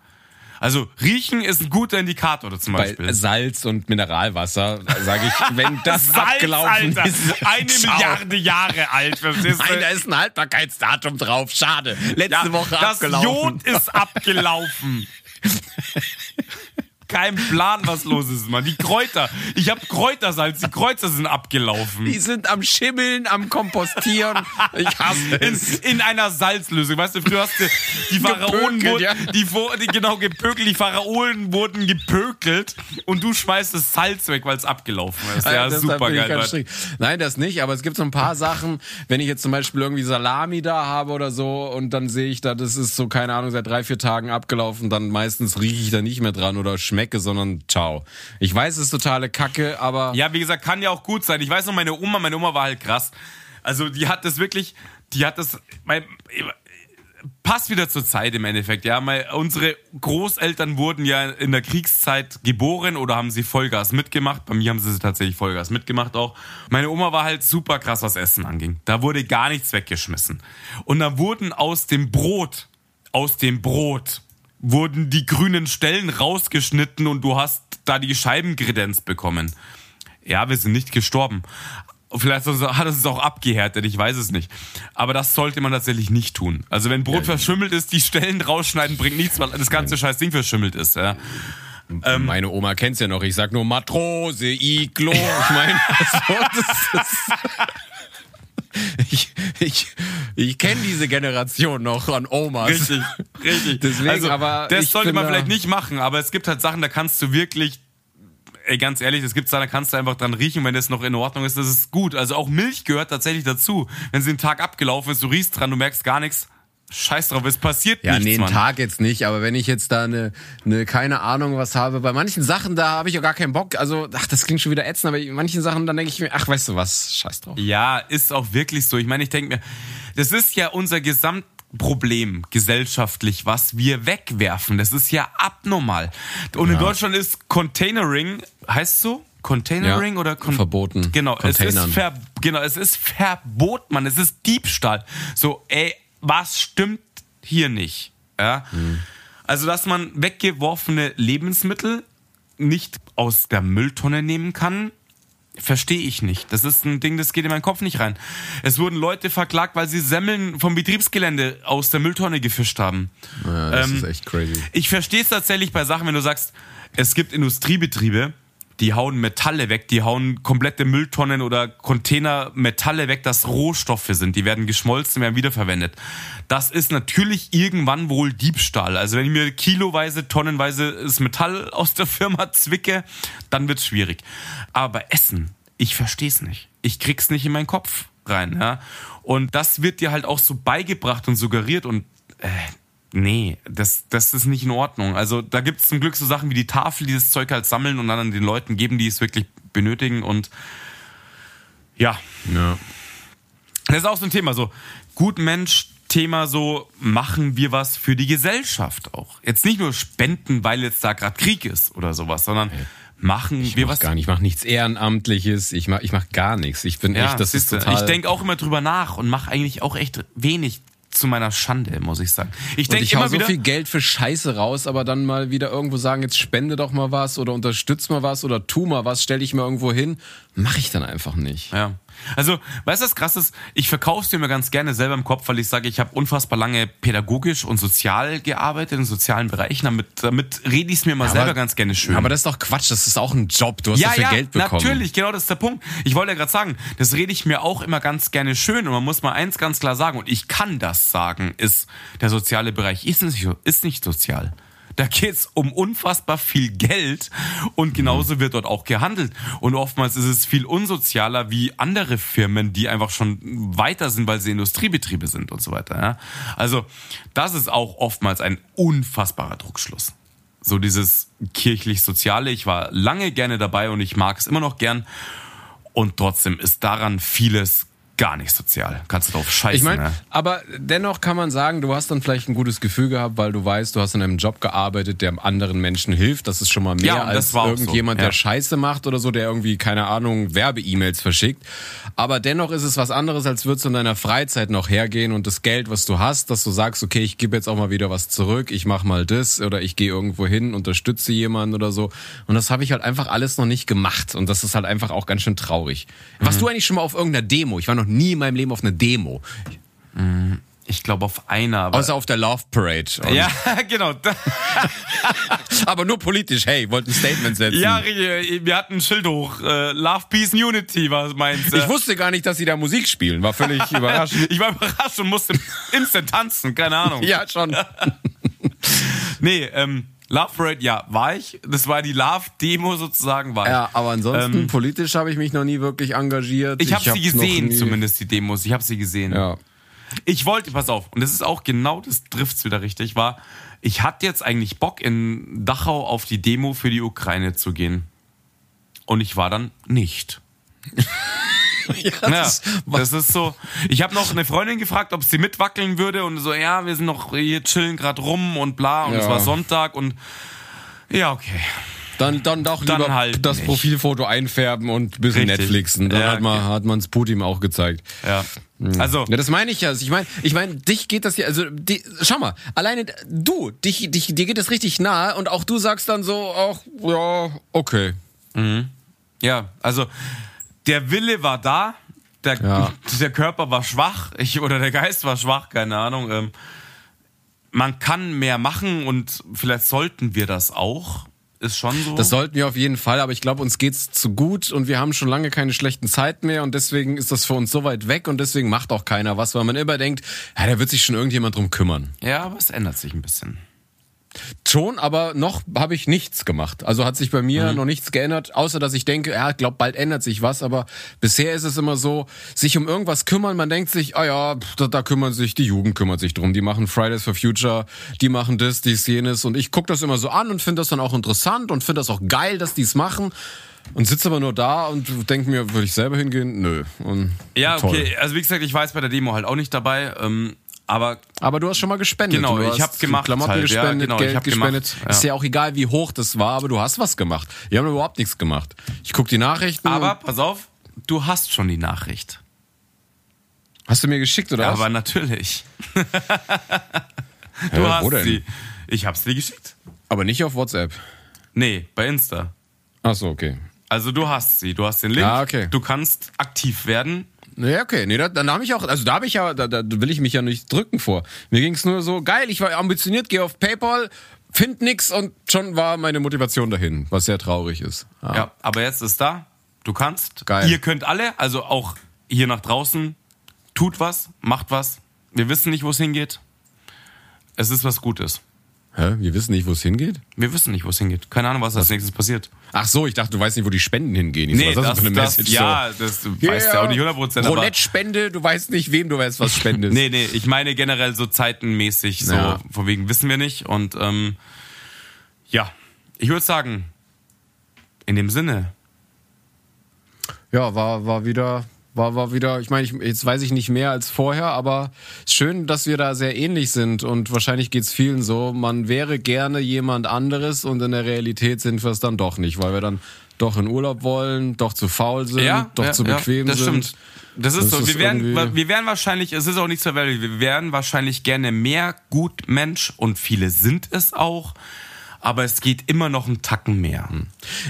Also riechen ist ein guter Indikator zum Bei Beispiel. Salz und Mineralwasser sage ich, wenn das Salz, abgelaufen Alter, ist. eine ciao. Milliarde Jahre alt. verstehst? Nein, da ist ein Haltbarkeitsdatum drauf. Schade. Letzte Ja, Woche das abgelaufen. Jod ist abgelaufen. Kein Plan, was los ist, Mann. Die Kräuter. Ich habe Kräutersalz. Die Kräuter sind abgelaufen. Die sind am Schimmeln, am Kompostieren. Ich hasse In, es. in einer Salzlösung. Weißt du, früher hast du die Pharaonen wurden, ja. die, die genau gepökelt, die Pharaonen wurden gepökelt und du schmeißt das Salz weg, weil es abgelaufen ist. Ja, Deshalb super geil. Nein, das nicht, aber es gibt so ein paar Sachen, wenn ich jetzt zum Beispiel irgendwie Salami da habe oder so und dann sehe ich da, das ist so, keine Ahnung, seit drei, vier Tagen abgelaufen, dann meistens rieche ich da nicht mehr dran oder schmecke, sondern ciao. Ich weiß, es ist totale Kacke, aber Ja, wie gesagt, kann ja auch gut sein. Ich weiß noch, meine Oma, meine Oma war halt krass. Also die hat das wirklich, die hat das, mein, passt wieder zur Zeit im Endeffekt, ja. Mein, unsere Großeltern wurden ja in der Kriegszeit geboren oder haben sie Vollgas mitgemacht. Bei mir haben sie tatsächlich Vollgas mitgemacht auch. Meine Oma war halt super krass, was Essen anging. Da wurde gar nichts weggeschmissen. Und da wurden aus dem Brot, aus dem Brot, wurden die grünen Stellen rausgeschnitten und du hast da die Scheibenkredenz bekommen. Ja, wir sind nicht gestorben. Vielleicht hat es auch abgehärtet, ich weiß es nicht. Aber das sollte man tatsächlich nicht tun. Also wenn Brot verschimmelt ist, die Stellen rausschneiden bringt nichts, weil das ganze scheiß Ding verschimmelt ist. Ja. Ähm, meine Oma kennt's ja noch. Ich sag nur Matrose, Iglo. Ich meine, so, das ist, ich, ich, ich kenne diese Generation noch an Omas. Richtig, richtig. Deswegen, also, aber das sollte man da- vielleicht nicht machen, aber es gibt halt Sachen, da kannst du wirklich, ey, ganz ehrlich, es gibt Sachen, da kannst du einfach dran riechen, wenn das noch in Ordnung ist, das ist gut. Also auch Milch gehört tatsächlich dazu. Wenn sie den Tag abgelaufen ist, du riechst dran, du merkst gar nichts, scheiß drauf, es passiert Ja, nichts, nee, einen Mann. Tag jetzt nicht, aber wenn ich jetzt da eine, eine keine Ahnung was habe, bei manchen Sachen, da habe ich auch gar keinen Bock. Also, ach, das klingt schon wieder ätzend, aber bei manchen Sachen, dann denke ich mir, ach, weißt du was, scheiß drauf. Ja, ist auch wirklich so. Ich meine, ich denke mir, das ist ja unser Gesamtproblem gesellschaftlich, was wir wegwerfen. Das ist ja abnormal. Und in Ja. Deutschland ist Containering, heißt so? Containering Ja, oder Con verboten. Genau, es ist Containern. ver genau, es ist verboten, Mann. Es ist Diebstahl. So, ey, was stimmt hier nicht? Ja? Mhm. Also, dass man weggeworfene Lebensmittel nicht aus der Mülltonne nehmen kann, verstehe ich nicht. Das ist ein Ding, das geht in meinen Kopf nicht rein. Es wurden Leute verklagt, weil sie Semmeln vom Betriebsgelände aus der Mülltonne gefischt haben. Ja, das Ähm, ist echt crazy. Ich verstehe es tatsächlich bei Sachen, wenn du sagst, es gibt Industriebetriebe, die hauen Metalle weg, die hauen komplette Mülltonnen oder Container Metalle weg, das Rohstoffe sind. Die werden geschmolzen, werden wiederverwendet. Das ist natürlich irgendwann wohl Diebstahl. Also wenn ich mir kiloweise, tonnenweise das Metall aus der Firma zwicke, dann wird's schwierig. Aber Essen, ich verstehe es nicht. Ich krieg's nicht in meinen Kopf rein. Ja? Und das wird dir halt auch so beigebracht und suggeriert und äh, Nee, das, das ist nicht in Ordnung. Also da gibt es zum Glück so Sachen wie die Tafel, die das Zeug halt sammeln und dann an den Leuten geben, die es wirklich benötigen. Und ja, Ja. das ist auch so ein Thema. So, gut Mensch, Thema so, machen wir was für die Gesellschaft auch. Jetzt nicht nur spenden, weil jetzt da gerade Krieg ist oder sowas, sondern machen Ich wir mach was. gar nicht, ich mach nichts Ehrenamtliches, ich mach, ich mach gar nichts. Ich bin Ja, echt, das ist siehste, total. ich denke auch immer drüber nach und mache eigentlich auch echt wenig zu meiner Schande, muss ich sagen. Ich denke ich hau immer so wieder. viel Geld für Scheiße raus, aber dann mal wieder irgendwo sagen, jetzt spende doch mal was oder unterstütz mal was oder tu mal was, stell dich mal irgendwo hin, mache ich dann einfach nicht. Ja. Also, weißt du, was krass ist? Ich verkaufe dir mir ganz gerne selber im Kopf, weil ich sage, ich habe unfassbar lange pädagogisch und sozial gearbeitet, in sozialen Bereichen. Damit, damit rede ich es mir mal selber ganz gerne schön. Aber das ist doch Quatsch, das ist auch ein Job, du hast ja, dafür ja, Geld bekommen. natürlich, genau das ist der Punkt. Ich wollte ja gerade sagen, das rede ich mir auch immer ganz gerne schön und man muss mal eins ganz klar sagen und ich kann das sagen, ist, der soziale Bereich ist nicht, ist nicht sozial. Da geht's um unfassbar viel Geld und genauso wird dort auch gehandelt. Und oftmals ist es viel unsozialer wie andere Firmen, die einfach schon weiter sind, weil sie Industriebetriebe sind und so weiter. Ja? Also das ist auch oftmals ein unfassbarer Druckschluss. So dieses kirchlich-soziale. Ich war lange gerne dabei und ich mag es immer noch gern. Und trotzdem ist daran vieles gar nicht sozial. Kannst du drauf scheißen. Ich meine, ne? aber dennoch kann man sagen, du hast dann vielleicht ein gutes Gefühl gehabt, weil du weißt, du hast in einem Job gearbeitet, der anderen Menschen hilft. Das ist schon mal mehr Ja, als irgendjemand, so, ja. der Scheiße macht oder so, der irgendwie, keine Ahnung, Werbe-E-Mails verschickt. Aber dennoch ist es was anderes, als würdest du in deiner Freizeit noch hergehen und das Geld, was du hast, dass du sagst, okay, ich gebe jetzt auch mal wieder was zurück, ich mach mal das oder ich gehe irgendwo hin, unterstütze jemanden oder so. Und das habe ich halt einfach alles noch nicht gemacht. Und das ist halt einfach auch ganz schön traurig. Mhm. Warst du eigentlich schon mal auf irgendeiner Demo? Ich war noch nie in meinem Leben auf einer Demo. Ich glaube auf einer. Aber Außer auf der Love Parade. Und- ja, genau. Aber nur politisch. Hey, wollte ein Statement setzen. Ja, wir hatten ein Schild hoch. Äh, Love, Peace, and Unity war meins. Ich wusste gar nicht, dass sie da Musik spielen. War völlig überraschend. Ich war überrascht und musste instant tanzen. Keine Ahnung. ja, schon. Nee, ähm, Love Parade, ja, war ich. Das war die Love-Demo sozusagen, war ich. Ja, aber ansonsten Ähm, politisch habe ich mich noch nie wirklich engagiert. Ich habe sie hab gesehen, noch nie- zumindest die Demos. Ich habe sie gesehen. Ja. Ich wollte, pass auf, und das ist auch genau, das trifft's wieder richtig, war, ich hatte jetzt eigentlich Bock, in Dachau auf die Demo für die Ukraine zu gehen. Und ich war dann nicht. ja, Ja, das, das ist so. Ich habe noch eine Freundin gefragt, ob sie mitwackeln würde und so, ja, wir sind noch hier chillen gerade rum und bla und Ja. es war Sonntag und ja, okay. dann, dann doch Dann lieber halt das nicht. Profilfoto einfärben und ein bisschen Richtig. Netflixen. Dann Ja, hat man okay. hat man's Putin auch gezeigt. Ja. Also, Ja, das meine ich ja. Ich meine, ich meine, dich geht das ja, also die, schau mal, alleine du, dich, dich, dir geht das richtig nahe und auch du sagst dann so, ach, ja, okay. ja, also der Wille war da, der, Ja. der Körper war schwach, ich, oder der Geist war schwach, keine Ahnung. Ähm, man kann mehr machen und vielleicht sollten wir das auch. Ist schon so. Das sollten wir auf jeden Fall, aber ich glaube, uns geht's zu gut und wir haben schon lange keine schlechten Zeiten mehr und deswegen ist das für uns so weit weg und deswegen macht auch keiner was, weil man immer denkt, ja, da wird sich schon irgendjemand drum kümmern. ja, aber es ändert sich ein bisschen. Schon, aber noch habe ich nichts gemacht. Also hat sich bei mir noch nichts geändert, außer dass ich denke, ja, ich glaube, bald ändert sich was, aber bisher ist es immer so, sich um irgendwas kümmern, man denkt sich, ah ja, da, da kümmern sich, die Jugend kümmert sich drum, die machen Fridays for Future, die machen das, dies, jenes und ich gucke das immer so an und finde das dann auch interessant und finde das auch geil, dass die es machen und sitze aber nur da und denke mir, würde ich selber hingehen? Nö. Und Ja, toll. okay. Also wie gesagt, ich war jetzt bei der Demo halt auch nicht dabei. Ähm, aber Aber du hast schon mal gespendet. Genau, ich hast hab gemacht Klamotten halt, ja, gespendet, genau, ich Geld gespendet. gemacht, ja. Ist ja auch egal, wie hoch das war, aber du hast was gemacht. Wir haben überhaupt nichts gemacht. Ich guck die Nachrichten. aber pass auf, du hast schon die Nachricht. hast du mir geschickt oder Ja, was? aber natürlich. Hä, du wo hast denn? sie. Ich hab's dir geschickt. Aber nicht auf WhatsApp. Nee, bei Insta. Ach so, okay. Also du hast sie, du hast den Link. Ah, okay. Du kannst aktiv werden. Nee, okay. Nee, da, dann habe ich auch, also da habe ich ja, da, da will ich mich ja nicht drücken vor. Mir ging's nur so, geil, ich war ambitioniert, gehe auf PayPal, find nix und schon war meine Motivation dahin, was sehr traurig ist. Ja. Ja, aber jetzt ist da. Du kannst. Geil. Ihr könnt alle, also auch hier nach draußen, tut was, macht was. Wir wissen nicht, wo es hingeht. Es ist was Gutes. Hä? Wir wissen nicht, wo es hingeht? Wir wissen nicht, wo es hingeht. Keine Ahnung, was als nächstes passiert. Ach so, ich dachte, du weißt nicht, wo die Spenden hingehen. Ich so, was ist das für eine Message? ja, so? das weißt du auch nicht 100%. Aber, Roulette-Spende, du weißt nicht, wem du weißt, was spendest. nee, nee, ich meine generell so zeitenmäßig, so Ja. von wegen wissen wir nicht. Und ähm, ja, ich würde sagen, in dem Sinne, Ja, war, war wieder, war, war wieder, ich meine, ich, jetzt weiß ich nicht mehr als vorher, aber schön, dass wir da sehr ähnlich sind und wahrscheinlich geht's vielen so. Man wäre gerne jemand anderes und in der Realität sind wir es dann doch nicht, weil wir dann doch in Urlaub wollen, doch zu faul sind, ja, doch ja, zu ja, bequem das sind. Stimmt. Das ist Das so. ist wir wären, wir wären wahrscheinlich, es ist auch nicht so wir wären wahrscheinlich gerne mehr Gutmensch und viele sind es auch. Aber es geht immer noch einen Tacken mehr.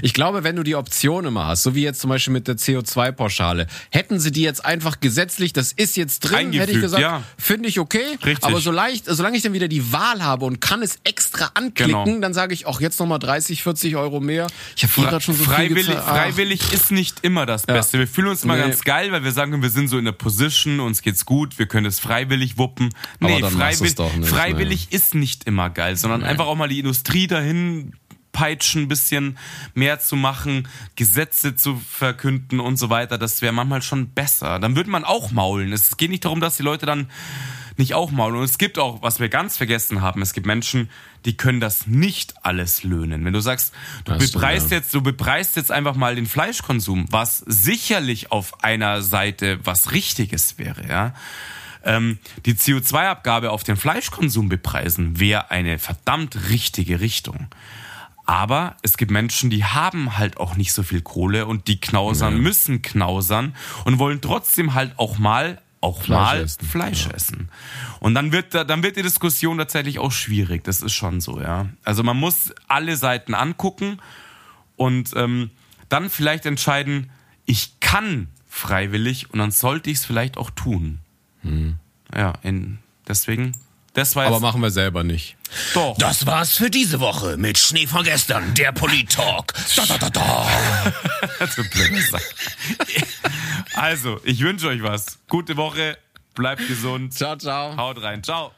Ich glaube, wenn du die Option immer hast, so wie jetzt zum Beispiel mit der CO2-Pauschale, hätten sie die jetzt einfach gesetzlich, das ist jetzt drin, hätte ich gesagt, ja. finde ich okay. Richtig. Aber so leicht, solange ich dann wieder die Wahl habe und kann es extra anklicken, Genau. dann sage ich auch jetzt nochmal 30, 40 Euro mehr. Ich habe gerade schon so freiwillig, viel. Ach. freiwillig ist nicht immer das Beste. Wir fühlen uns mal Nee. ganz geil, weil wir sagen, wir sind so in der Position, uns geht's gut, wir können es freiwillig wuppen. Nee, freiwillig, doch nicht, freiwillig ist nicht immer geil, sondern einfach auch mal die Industrie dahin peitschen, ein bisschen mehr zu machen, Gesetze zu verkünden und so weiter. Das wäre manchmal schon besser. Dann würde man auch maulen. Es geht nicht darum, dass die Leute dann nicht auch maulen. Und es gibt auch, was wir ganz vergessen haben, es gibt Menschen, die können das nicht alles löhnen. Wenn du sagst, du Das bepreist ja. jetzt, du bepreist jetzt einfach mal den Fleischkonsum, was sicherlich auf einer Seite was Richtiges wäre, ja. Ähm, die CO2-Abgabe auf den Fleischkonsum bepreisen wäre eine verdammt richtige Richtung. Aber es gibt Menschen, die haben halt auch nicht so viel Kohle und die knausern, müssen knausern und wollen trotzdem halt auch mal auch Fleisch mal essen, Fleisch essen. Und dann wird da- dann wird die Diskussion tatsächlich auch schwierig. Das ist schon so, ja. Also man muss alle Seiten angucken und ähm, dann vielleicht entscheiden, ich kann freiwillig und dann sollte ich es vielleicht auch tun. Ja, in, deswegen, das war Aber machen wir selber nicht. doch. Das war's für diese Woche mit Schnee von gestern, der Polit-Talk. Da, da, da, da. Du. Also, ich wünsche euch was. Gute Woche, bleibt gesund. Ciao, ciao. Haut rein. Ciao.